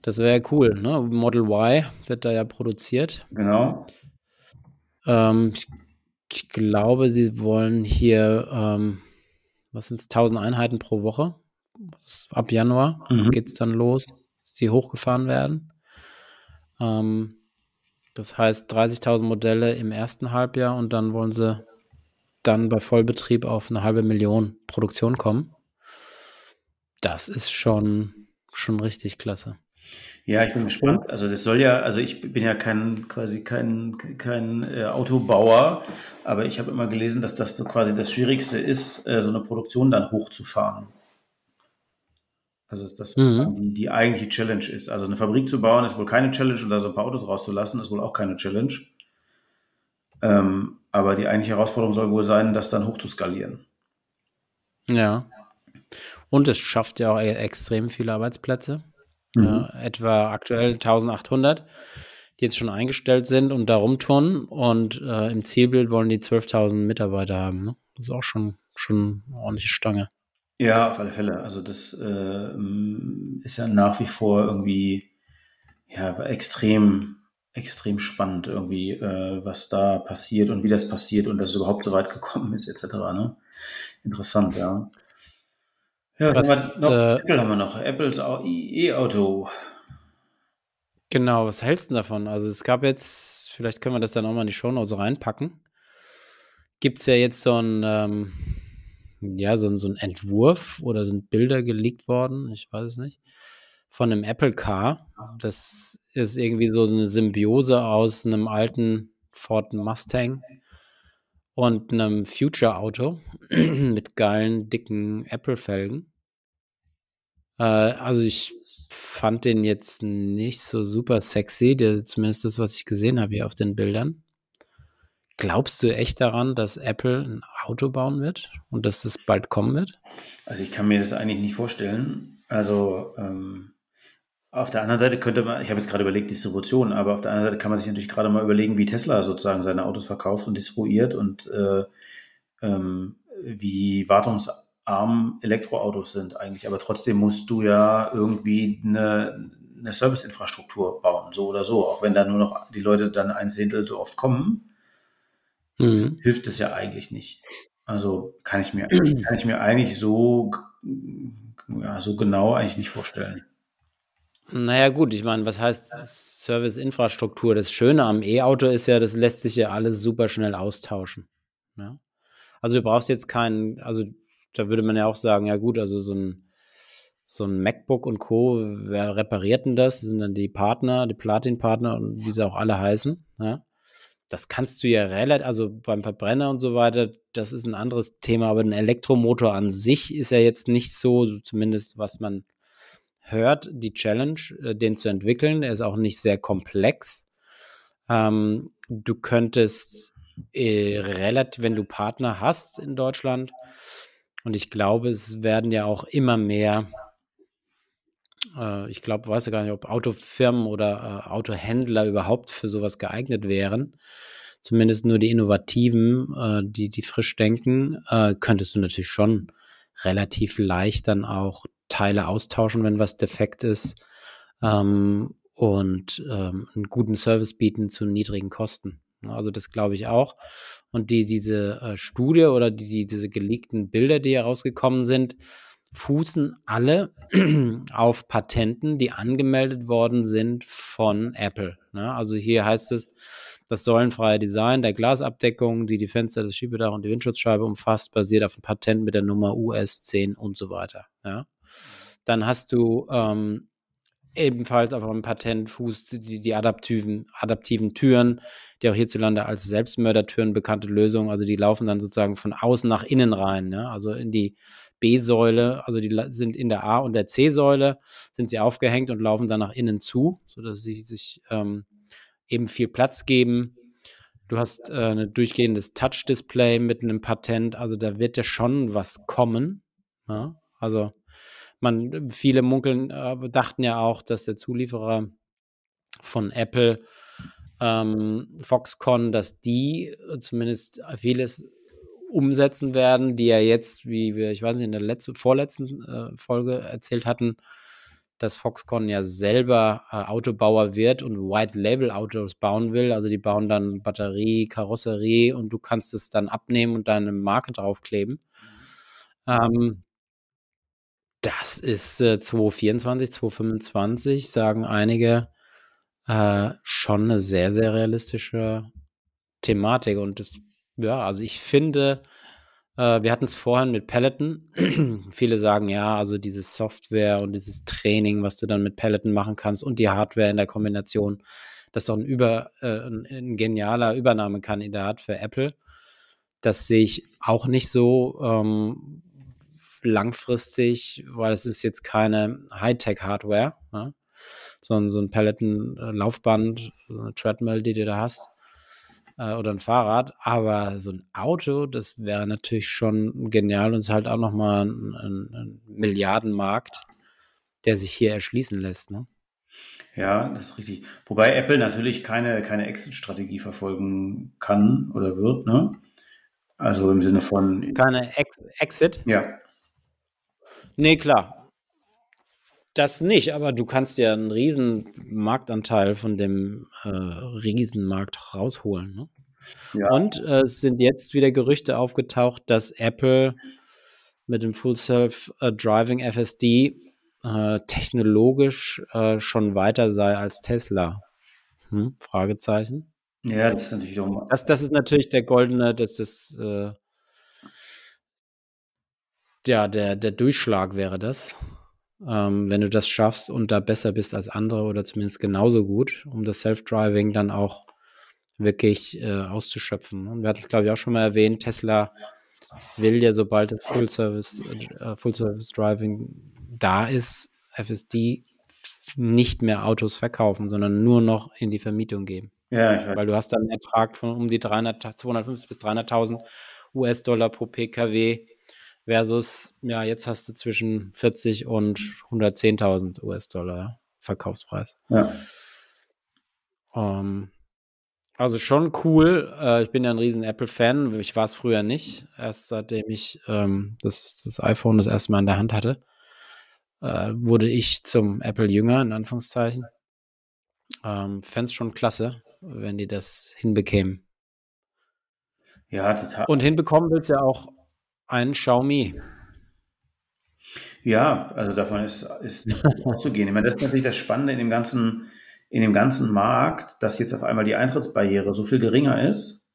Das wäre cool, ne? Model Y wird da ja produziert. Genau. Ähm, ich, ich, glaube, sie wollen hier, ähm, was sind es, 1000 Einheiten pro Woche ab Januar mhm. geht es dann los, die hochgefahren werden. Ähm, das heißt 30.000 Modelle im ersten Halbjahr und dann wollen sie dann bei Vollbetrieb auf eine halbe Million Produktion kommen. Das ist schon, schon richtig klasse. Ja, ich bin gespannt. Also das soll ja, also ich bin ja kein quasi kein, kein äh, Autobauer, aber ich habe immer gelesen, dass das so quasi das Schwierigste ist, äh, so eine Produktion dann hochzufahren. Also das mhm. die, die eigentliche Challenge ist. Also eine Fabrik zu bauen ist wohl keine Challenge und da so ein paar Autos rauszulassen ist wohl auch keine Challenge. Ähm, aber die eigentliche Herausforderung soll wohl sein, das dann hoch zu skalieren. Ja. Und es schafft ja auch e-, extrem viele Arbeitsplätze. Mhm. Ja, etwa aktuell 1800, die jetzt schon eingestellt sind und da rumturnen. Und äh, im Zielbild wollen die 12.000 Mitarbeiter haben. Ne? Das ist auch schon, schon eine ordentliche Stange. Ja, auf alle Fälle. Also das äh, ist ja nach wie vor irgendwie ja extrem extrem spannend irgendwie, äh, was da passiert und wie das passiert und dass es überhaupt so weit gekommen ist etc. Ne? Interessant, ja. Ja, was, haben noch, äh, Apple haben wir noch. Apples E-Auto. Genau, was hältst du davon? Also es gab jetzt, vielleicht können wir das dann auch mal in die Show Notes reinpacken. Gibt es ja jetzt so ein ähm, ja, so, so ein Entwurf oder sind Bilder geleakt worden, ich weiß es nicht, von einem Apple Car. Das ist irgendwie so eine Symbiose aus einem alten Ford Mustang und einem Future Auto mit geilen, dicken Apple-Felgen. Äh, also ich fand den jetzt nicht so super sexy, der, zumindest das, was ich gesehen habe hier auf den Bildern. Glaubst du echt daran, dass Apple ein Auto bauen wird und dass es bald kommen wird? Also ich kann mir das eigentlich nicht vorstellen. Also ähm, auf der anderen Seite könnte man, ich habe jetzt gerade überlegt, Distribution, aber auf der anderen Seite kann man sich natürlich gerade mal überlegen, wie Tesla sozusagen seine Autos verkauft und distribuiert und äh, ähm, wie wartungsarm Elektroautos sind eigentlich. Aber trotzdem musst du ja irgendwie eine, eine Serviceinfrastruktur bauen, so oder so. Auch wenn da nur noch die Leute dann ein Zehntel so oft kommen, mhm. hilft es ja eigentlich nicht. Also kann ich mir, kann ich mir eigentlich so, ja, so genau eigentlich nicht vorstellen. Naja, gut, ich meine, was heißt Serviceinfrastruktur? Das Schöne am E-Auto ist ja, das lässt sich ja alles super schnell austauschen. Ja? Also du brauchst jetzt keinen, also da würde man ja auch sagen, ja gut, also so ein, so ein MacBook und Co., wer repariert denn das? das sind dann die Partner, die Platin-Partner und wie sie auch alle heißen. Ja? Das kannst du ja relativ, also beim Verbrenner und so weiter, das ist ein anderes Thema, aber ein Elektromotor an sich ist ja jetzt nicht so, zumindest was man hört, die Challenge, äh, den zu entwickeln. Er ist auch nicht sehr komplex. Ähm, du könntest äh, relativ, wenn du Partner hast in Deutschland, und ich glaube, es werden ja auch immer mehr äh, ich glaube, weiß ja gar nicht, ob Autofirmen oder äh, Autohändler überhaupt für sowas geeignet wären. Zumindest nur die Innovativen, äh, die, die frisch denken, äh, könntest du natürlich schon relativ leicht dann auch Teile austauschen, wenn was defekt ist. Ähm, und ähm, einen guten Service bieten zu niedrigen Kosten. Also das glaube ich auch. Und die, diese äh, Studie oder die, die, diese geleakten Bilder, die herausgekommen sind, fußen alle auf Patenten, die angemeldet worden sind von Apple. Ne? Also hier heißt es, das säulenfreie Design der Glasabdeckung, die die Fenster, das Schiebedach und die Windschutzscheibe umfasst, basiert auf einem Patent mit der Nummer US10 und so weiter. Ja? Dann hast du ähm, ebenfalls auf einem Patent fußt die, die adaptiven, adaptiven Türen, die auch hierzulande als Selbstmördertüren bekannte Lösung, also die laufen dann sozusagen von außen nach innen rein, ne? also in die B-Säule, also die sind in der A- und der C-Säule, sind sie aufgehängt und laufen dann nach innen zu, sodass sie sich ähm, eben viel Platz geben. Du hast äh, ein durchgehendes Touch-Display mit einem Patent, also da wird ja schon was kommen. Ja? Also man, viele munkeln, äh, dachten ja auch, dass der Zulieferer von Apple ähm, Foxconn, dass die zumindest vieles umsetzen werden, die ja jetzt, wie wir, ich weiß nicht, in der letzten, vorletzten äh, Folge erzählt hatten, dass Foxconn ja selber äh, Autobauer wird und White Label Autos bauen will. Also die bauen dann Batterie, Karosserie und du kannst es dann abnehmen und deine Marke draufkleben. Mhm. Ähm, das ist äh, 2024, 2025, sagen einige, äh, schon eine sehr, sehr realistische Thematik. Und das ja, also ich finde, äh, wir hatten es vorhin mit Peloton. Viele sagen, ja, also diese Software und dieses Training, was du dann mit Peloton machen kannst und die Hardware in der Kombination, das ist doch ein, über, äh, ein, ein genialer Übernahmekandidat für Apple. Das sehe ich auch nicht so ähm, langfristig, weil es ist jetzt keine Hightech-Hardware, ne? sondern so ein Peloton-Laufband, so eine Treadmill, die du da hast äh, oder ein Fahrrad, aber so ein Auto, das wäre natürlich schon genial und ist halt auch nochmal ein, ein, ein Milliardenmarkt, der sich hier erschließen lässt. Ne? Ja, das ist richtig. Wobei Apple natürlich keine, keine Exit-Strategie verfolgen kann oder wird, ne? Also im Sinne von. Keine Ex Exit? Ja. Nee, klar. Das nicht, aber du kannst ja einen riesen Marktanteil von dem äh, Riesenmarkt rausholen. Ne? Ja. Und äh, es sind jetzt wieder Gerüchte aufgetaucht, dass Apple mit dem Full Self äh, Driving FSD äh, technologisch äh, schon weiter sei als Tesla. Hm? Fragezeichen. Ja, das ist natürlich auch das, das ist natürlich der goldene, das ist äh, ja, der, der Durchschlag wäre das. Ähm, wenn du das schaffst und da besser bist als andere oder zumindest genauso gut, um das Self-Driving dann auch wirklich äh, auszuschöpfen. Und wir hatten es, glaube ich, auch schon mal erwähnt, Tesla will ja, sobald das Full-Service äh, Full Service Driving da ist, FSD nicht mehr Autos verkaufen, sondern nur noch in die Vermietung geben. Ja. Weil du hast dann einen Ertrag von um die 300, 250 bis 300.000 US-Dollar pro PKW versus, ja, jetzt hast du zwischen 40 und 110.000 US-Dollar Verkaufspreis. Ja. Ähm, also schon cool. Äh, ich bin ja ein riesen Apple-Fan. Ich war es früher nicht. Erst seitdem ich ähm, das, das iPhone das erste Mal in der Hand hatte, äh, wurde ich zum Apple-Jünger, in Anführungszeichen. Ähm, Fände es schon klasse, wenn die das hinbekämen. Ja, total. Und hinbekommen willst ja auch ein Xiaomi. Ja, also davon ist, ist auszugehen. Ich meine, das ist natürlich das Spannende in dem ganzen, in dem ganzen Markt, dass jetzt auf einmal die Eintrittsbarriere so viel geringer ist.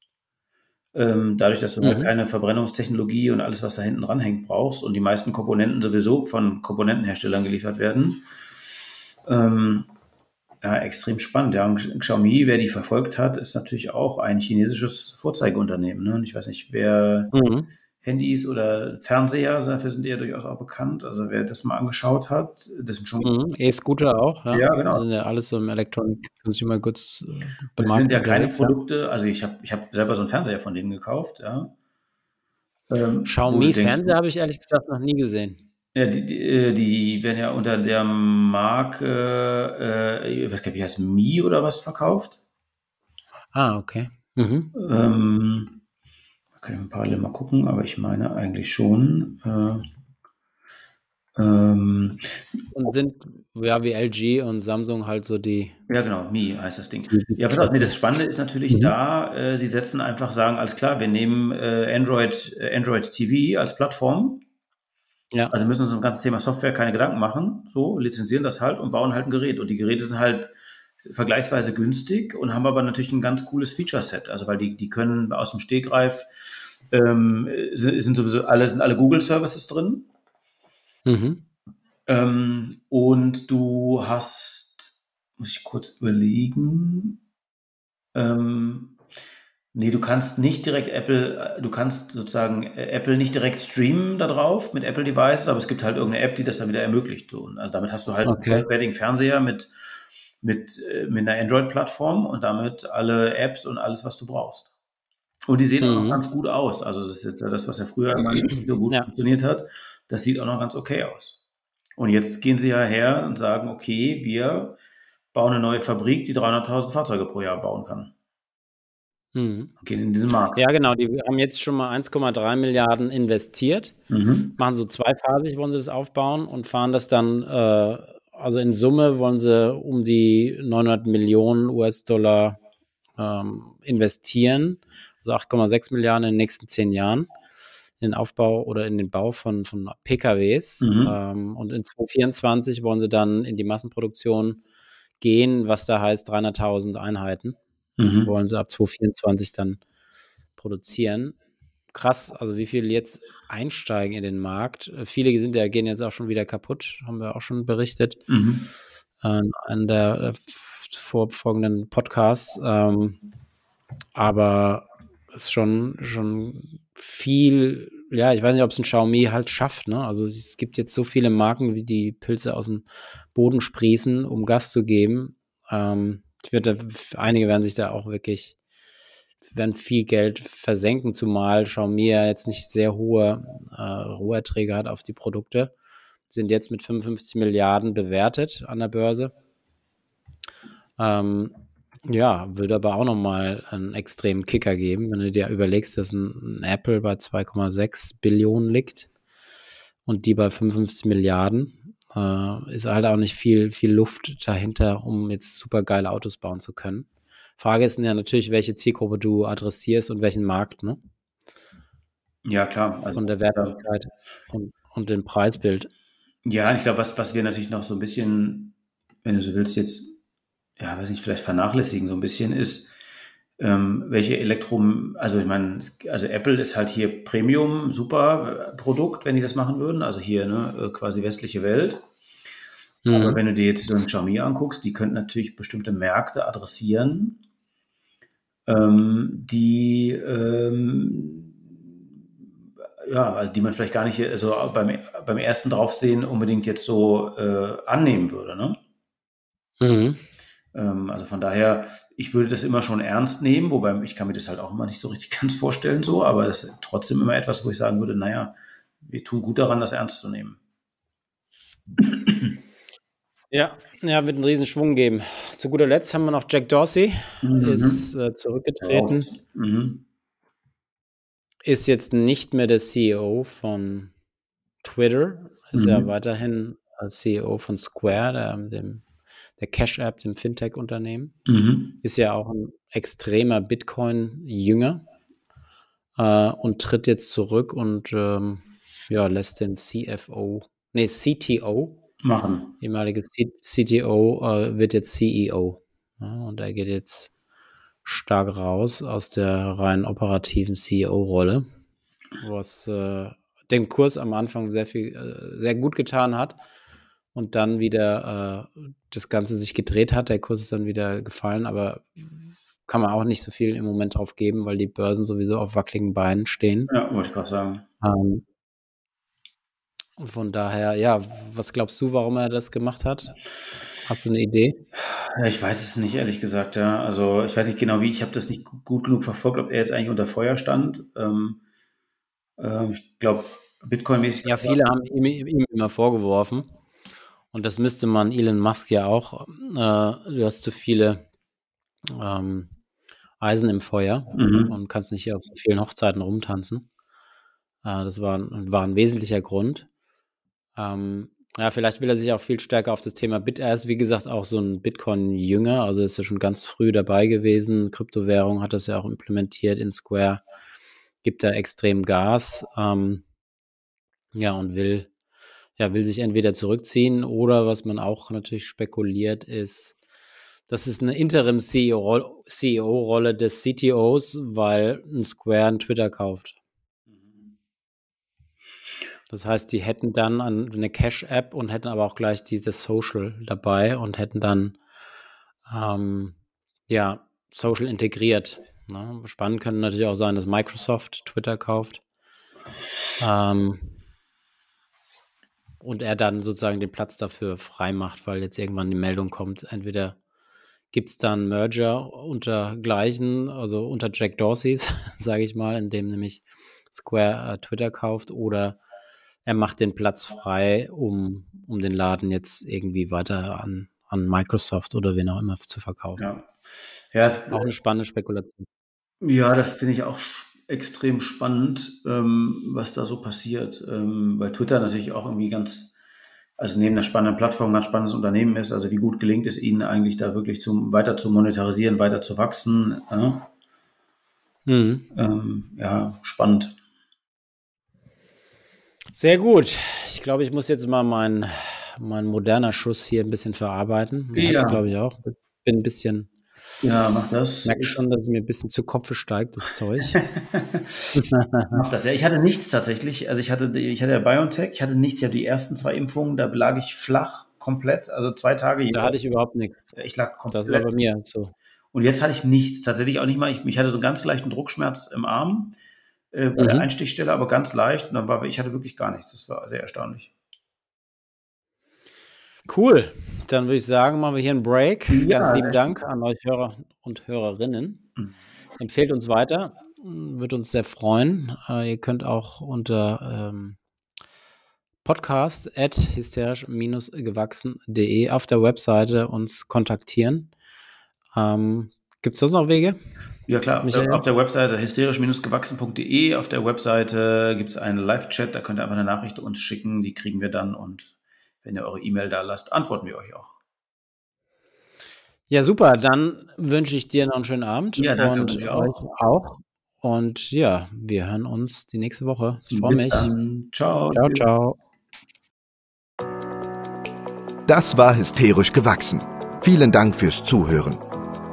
Ähm, dadurch, dass du halt mhm. halt keine Verbrennungstechnologie und alles, was da hinten dran hängt, brauchst und die meisten Komponenten sowieso von Komponentenherstellern geliefert werden. Ähm, ja, extrem spannend. Ja, und Xiaomi, wer die verfolgt hat, ist natürlich auch ein chinesisches Vorzeigeunternehmen. Ne? Ich weiß nicht, wer mhm. Handys oder Fernseher, dafür sind die ja durchaus auch bekannt. Also wer das mal angeschaut hat, das sind schon. Mhm. E-Scooter auch, ja. Ja, genau. Das sind ja alles so im Electronic Consumer Goods. Äh, das sind ja keine Produkte, also ich habe ich hab selber so einen Fernseher von denen gekauft, ja. Ähm, Xiaomi Fernseher habe ich ehrlich gesagt noch nie gesehen. Ja, die, die, äh, die werden ja unter der Marke, äh, ich weiß gar nicht, wie heißt Mi oder was verkauft. Ah, okay. Mhm. Ähm, kann ich parallel mal gucken, aber ich meine eigentlich schon. Äh, ähm, und sind ja wie LG und Samsung halt so die. Ja, genau, Mi heißt das Ding. Ja, pass nee, das Spannende ist natürlich mhm. da, äh, sie setzen einfach, sagen, alles klar, wir nehmen äh, Android, äh, Android TV als Plattform. Ja. Also müssen uns um das ganze Thema Software keine Gedanken machen, so, lizenzieren das halt und bauen halt ein Gerät. Und die Geräte sind halt vergleichsweise günstig und haben aber natürlich ein ganz cooles Feature-Set. Also weil die, die können aus dem Stegreif ähm, sind, sowieso alle, sind alle Google-Services drin. Mhm. Ähm, und du hast, muss ich kurz überlegen, ähm, nee, du kannst nicht direkt Apple, du kannst sozusagen Apple nicht direkt streamen da drauf mit Apple Devices, aber es gibt halt irgendeine App, die das dann wieder ermöglicht. So. Also damit hast du halt okay. einen vollwertigen Fernseher mit, mit, äh, mit einer Android-Plattform und damit alle Apps und alles, was du brauchst. Und die sehen mhm. auch noch mhm. ganz gut aus. Also das ist jetzt das, was ja früher immer nicht so gut ja. funktioniert hat. Das sieht auch noch ganz okay aus. Und jetzt gehen sie ja her und sagen, okay, wir bauen eine neue Fabrik, die 300.000 Fahrzeuge pro Jahr bauen kann. Mhm. Gehen in diesen Markt. Ja, genau. Die haben jetzt schon mal 1,3 Milliarden investiert. Mhm. Machen so zweiphasig, wollen sie das aufbauen und fahren das dann, äh, also in Summe wollen sie um die 900 Millionen US-Dollar ähm, investieren also 8,6 Milliarden in den nächsten zehn Jahren in den Aufbau oder in den Bau von, von PKWs. Mhm. Ähm, und in 2024 wollen sie dann in die Massenproduktion gehen, was da heißt 300.000 Einheiten. Mhm. Wollen sie ab 2024 dann produzieren. Krass, also wie viele jetzt einsteigen in den Markt. Viele sind ja, gehen jetzt auch schon wieder kaputt, haben wir auch schon berichtet. Mhm. Äh, an der äh, vorfolgenden Podcasts. Ähm, aber ist schon, schon viel, ja, ich weiß nicht, ob es ein Xiaomi halt schafft, ne? Also es gibt jetzt so viele Marken, wie die Pilze aus dem Boden sprießen, um Gas zu geben. Ähm, ich würde, einige werden sich da auch wirklich, werden viel Geld versenken, zumal Xiaomi ja jetzt nicht sehr hohe äh, Roherträge hat auf die Produkte. Sind jetzt mit 55 Milliarden bewertet an der Börse. Ähm, ja, würde aber auch nochmal einen extremen Kicker geben, wenn du dir überlegst, dass ein, ein Apple bei 2,6 Billionen liegt und die bei 55 Milliarden. Äh, ist halt auch nicht viel, viel Luft dahinter, um jetzt super geile Autos bauen zu können. Frage ist ja natürlich, welche Zielgruppe du adressierst und welchen Markt, ne? Ja, klar. Also, Von der Wertigkeit ja. und, und dem Preisbild. Ja, ich glaube, was, was wir natürlich noch so ein bisschen, wenn du so willst, jetzt ja, weiß ich, vielleicht vernachlässigen so ein bisschen, ist, ähm, welche Elektro, also ich meine, also Apple ist halt hier Premium, super Produkt, wenn die das machen würden, also hier ne, äh, quasi westliche Welt. Mhm. Aber wenn du dir jetzt so ein Xiaomi anguckst, die könnten natürlich bestimmte Märkte adressieren, ähm, die ähm, ja, also die man vielleicht gar nicht also beim, beim ersten Draufsehen unbedingt jetzt so äh, annehmen würde, ne? Mhm. Ähm, also von daher, ich würde das immer schon ernst nehmen, wobei ich kann mir das halt auch immer nicht so richtig ganz vorstellen, so, aber es ist trotzdem immer etwas, wo ich sagen würde, naja, wir tun gut daran, das ernst zu nehmen. Ja, ja, wird einen riesen Schwung geben. Zu guter Letzt haben wir noch Jack Dorsey, mhm. ist äh, zurückgetreten. Mhm. Ist jetzt nicht mehr der CEO von Twitter, ist mhm. ja weiterhin CEO von Square, der, dem der Cash App, dem Fintech-Unternehmen. Mhm. Ist ja auch ein extremer Bitcoin-Jünger äh, und tritt jetzt zurück und ähm, ja, lässt den CFO, nee, CTO machen. Ehemalige CTO äh, wird jetzt CEO. Ja, und er geht jetzt stark raus aus der rein operativen CEO-Rolle, was äh, dem Kurs am Anfang sehr viel, äh, sehr gut getan hat und dann wieder äh, das Ganze sich gedreht hat. Der Kurs ist dann wieder gefallen, aber kann man auch nicht so viel im Moment drauf geben, weil die Börsen sowieso auf wackeligen Beinen stehen. Ja, wollte ich gerade sagen. Ähm, von daher, ja, was glaubst du, warum er das gemacht hat? Hast du eine Idee? Ich weiß es nicht, ehrlich gesagt, ja. Also ich weiß nicht genau wie, ich habe das nicht gut genug verfolgt, ob er jetzt eigentlich unter Feuer stand. Ähm, äh, ich glaube, Bitcoin-mäßig. Ja, viele haben ihm, ihm, immer vorgeworfen. Und das müsste man Elon Musk ja auch. Äh, du hast zu viele ähm, Eisen im Feuer mhm. und kannst nicht hier auf so vielen Hochzeiten rumtanzen. Äh, das war, war ein wesentlicher Grund. Ähm, ja, vielleicht will er sich auch viel stärker auf das Thema Bit. Er ist, wie gesagt, auch so ein Bitcoin-Jünger, also ist er schon ganz früh dabei gewesen. Kryptowährung hat das ja auch implementiert in Square, gibt da extrem Gas. Ähm, ja, und will, ja, will sich entweder zurückziehen oder was man auch natürlich spekuliert ist, das ist eine Interim-CEO-Rolle des CTOs, weil ein Square ein Twitter kauft. Das heißt, die hätten dann eine Cash-App und hätten aber auch gleich dieses Social dabei und hätten dann ähm, ja Social integriert. Ne? Spannend könnte natürlich auch sein, dass Microsoft Twitter kauft. Ähm, und er dann sozusagen den Platz dafür frei macht, weil jetzt irgendwann die Meldung kommt, entweder gibt es dann Merger unter gleichen, also unter Jack Dorseys, sage ich mal, in dem nämlich Square äh, Twitter kauft oder er macht den Platz frei, um, um den Laden jetzt irgendwie weiter an, an Microsoft oder wen auch immer zu verkaufen. Ja, ja es, auch eine spannende Spekulation. Ja, das finde ich auch extrem spannend, ähm, was da so passiert, ähm, weil Twitter natürlich auch irgendwie ganz, also neben der spannenden Plattform ein ganz spannendes Unternehmen ist. Also wie gut gelingt es ihnen eigentlich da wirklich zum, weiter zu monetarisieren, weiter zu wachsen. Äh? Mhm. Ähm, ja, spannend. Sehr gut. Ich glaube, ich muss jetzt mal meinen mein moderner Schuss hier ein bisschen verarbeiten. Ja. glaube ich auch. Bin ein bisschen. Ja, mach das. Ich merke schon, dass es mir ein bisschen zu Kopfe steigt, das Zeug. mach das. Ja, ich hatte nichts tatsächlich. Also ich hatte, ich hatte ja BioNTech, ich hatte nichts. Ich habe die ersten zwei Impfungen, da lag ich flach komplett. Also zwei Tage. Da hatte ich überhaupt nichts. Ich lag komplett. Das war bei mir so. Und jetzt hatte ich nichts. Tatsächlich auch nicht mal. Ich, ich hatte so einen ganz leichten Druckschmerz im Arm äh, bei mhm. der Einstichstelle, aber ganz leicht. Und dann war, ich hatte wirklich gar nichts. Das war sehr erstaunlich. Cool. Dann würde ich sagen, machen wir hier einen Break. Ja, Ganz lieben Dank an euch Hörer und Hörerinnen. Mhm. Empfehlt uns weiter. Würde uns sehr freuen. Äh, ihr könnt auch unter ähm, podcast at hysterisch-gewachsen.de auf der Webseite uns kontaktieren. Ähm, Gibt es sonst noch Wege? Ja klar, auf der, auf der, Webseite hysterisch-gewachsen.de, auf der Webseite gibt es einen Live-Chat, da könnt ihr einfach eine Nachricht uns schicken, die kriegen wir dann und wenn ihr eure E-Mail da lasst, antworten wir euch auch. Ja, super, dann wünsche ich dir noch einen schönen Abend ja, danke, und euch auch. auch. Und ja, wir hören uns die nächste Woche. Ich freue mich. Dann. Ciao. Ciao, ciao. Das war hysterisch gewachsen. Vielen Dank fürs Zuhören.